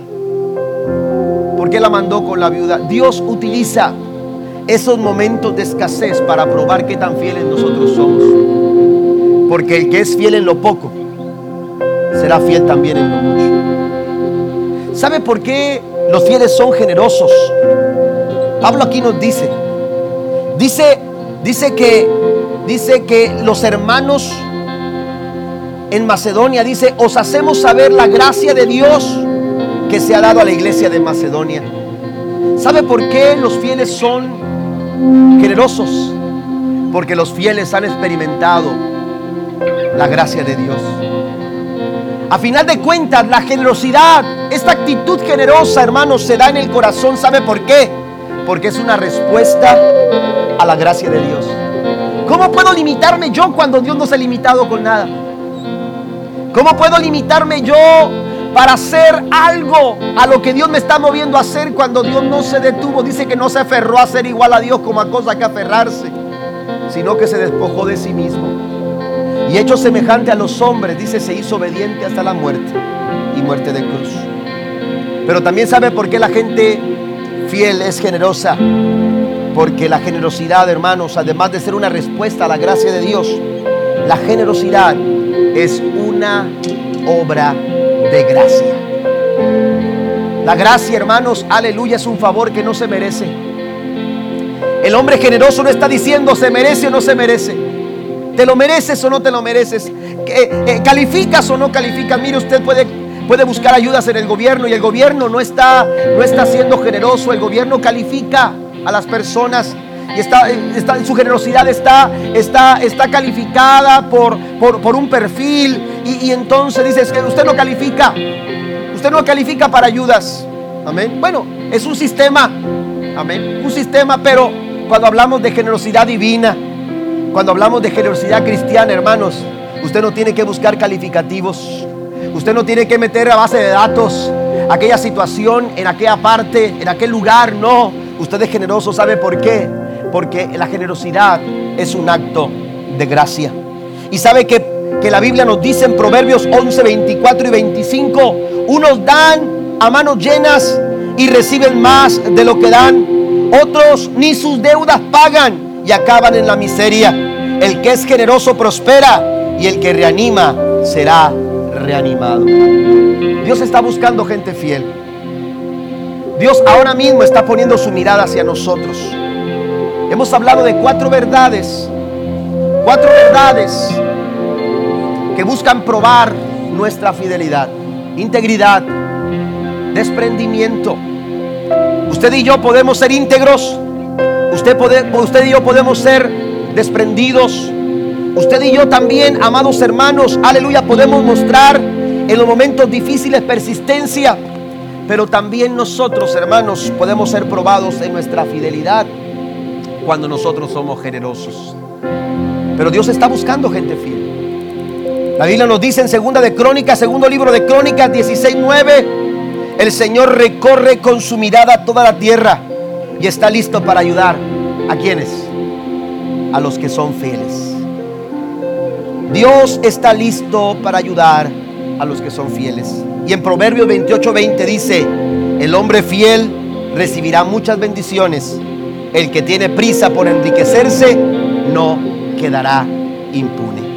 ¿Por qué la mandó con la viuda? Dios utiliza esos momentos de escasez para probar qué tan fieles nosotros somos. Porque el que es fiel en lo poco, será fiel también en lo mucho. ¿Sabe por qué los fieles son generosos? Pablo aquí nos dice, dice, dice que, dice que los hermanos en Macedonia, dice, os hacemos saber la gracia de Dios que se ha dado a la iglesia de Macedonia. ¿Sabe por qué los fieles son generosos? Porque los fieles han experimentado la gracia de Dios. A final de cuentas, la generosidad, esta actitud generosa, hermanos, se da en el corazón. ¿Sabe por qué? Porque es una respuesta a la gracia de Dios. ¿Cómo puedo limitarme yo cuando Dios no se ha limitado con nada? ¿Cómo puedo limitarme yo para hacer algo a lo que Dios me está moviendo a hacer cuando Dios no se detuvo? Dice que no se aferró a ser igual a Dios como a cosa que aferrarse, sino que se despojó de sí mismo. Y hecho semejante a los hombres, dice, se hizo obediente hasta la muerte y muerte de cruz. Pero también sabe por qué la gente fiel, es generosa. Porque la generosidad, hermanos, además de ser una respuesta a la gracia de Dios, la generosidad es una obra de gracia. La gracia, hermanos, aleluya, es un favor que no se merece. El hombre generoso no está diciendo se merece o no se merece. ¿Te lo mereces o no te lo mereces? Eh, ¿Calificas o no calificas? Mire, usted puede puede buscar ayudas en el gobierno y el gobierno no está, no está siendo generoso, el gobierno califica a las personas y está, está, su generosidad está, está, está calificada por, por, un perfil y, entonces dices que usted no califica, usted no califica para ayudas, amén. Bueno, es un sistema, amén, un sistema, pero cuando hablamos de generosidad divina, cuando hablamos de generosidad cristiana, hermanos, usted no tiene que buscar calificativos. Usted no tiene que meter a base de datos aquella situación en aquella parte, en aquel lugar. No, usted es generoso. ¿Sabe por qué? Porque la generosidad es un acto de gracia. Y sabe que, que la Biblia nos dice en Proverbios 11, 24 y 25, unos dan a manos llenas y reciben más de lo que dan. Otros ni sus deudas pagan y acaban en la miseria. El que es generoso prospera y el que reanima será reanimado. Dios está buscando gente fiel. Dios ahora mismo está poniendo su mirada hacia nosotros. Hemos hablado de cuatro verdades, cuatro verdades que buscan probar nuestra fidelidad, integridad, desprendimiento. Usted y yo podemos ser íntegros, usted, y yo podemos ser desprendidos, Usted y yo también, amados hermanos, aleluya, podemos mostrar en los momentos difíciles persistencia, pero también nosotros, hermanos, podemos ser probados en nuestra fidelidad cuando nosotros somos generosos. Pero Dios está buscando gente fiel. La Biblia nos dice en segunda de Crónicas, segundo libro de Crónicas 16:9, el Señor recorre con su mirada toda la tierra y está listo para ayudar a quienes, a los que son fieles. Dios está listo para ayudar a los que son fieles. Y en Proverbios 28:20 dice, El hombre fiel recibirá muchas bendiciones. El que tiene prisa por enriquecerse no quedará impune.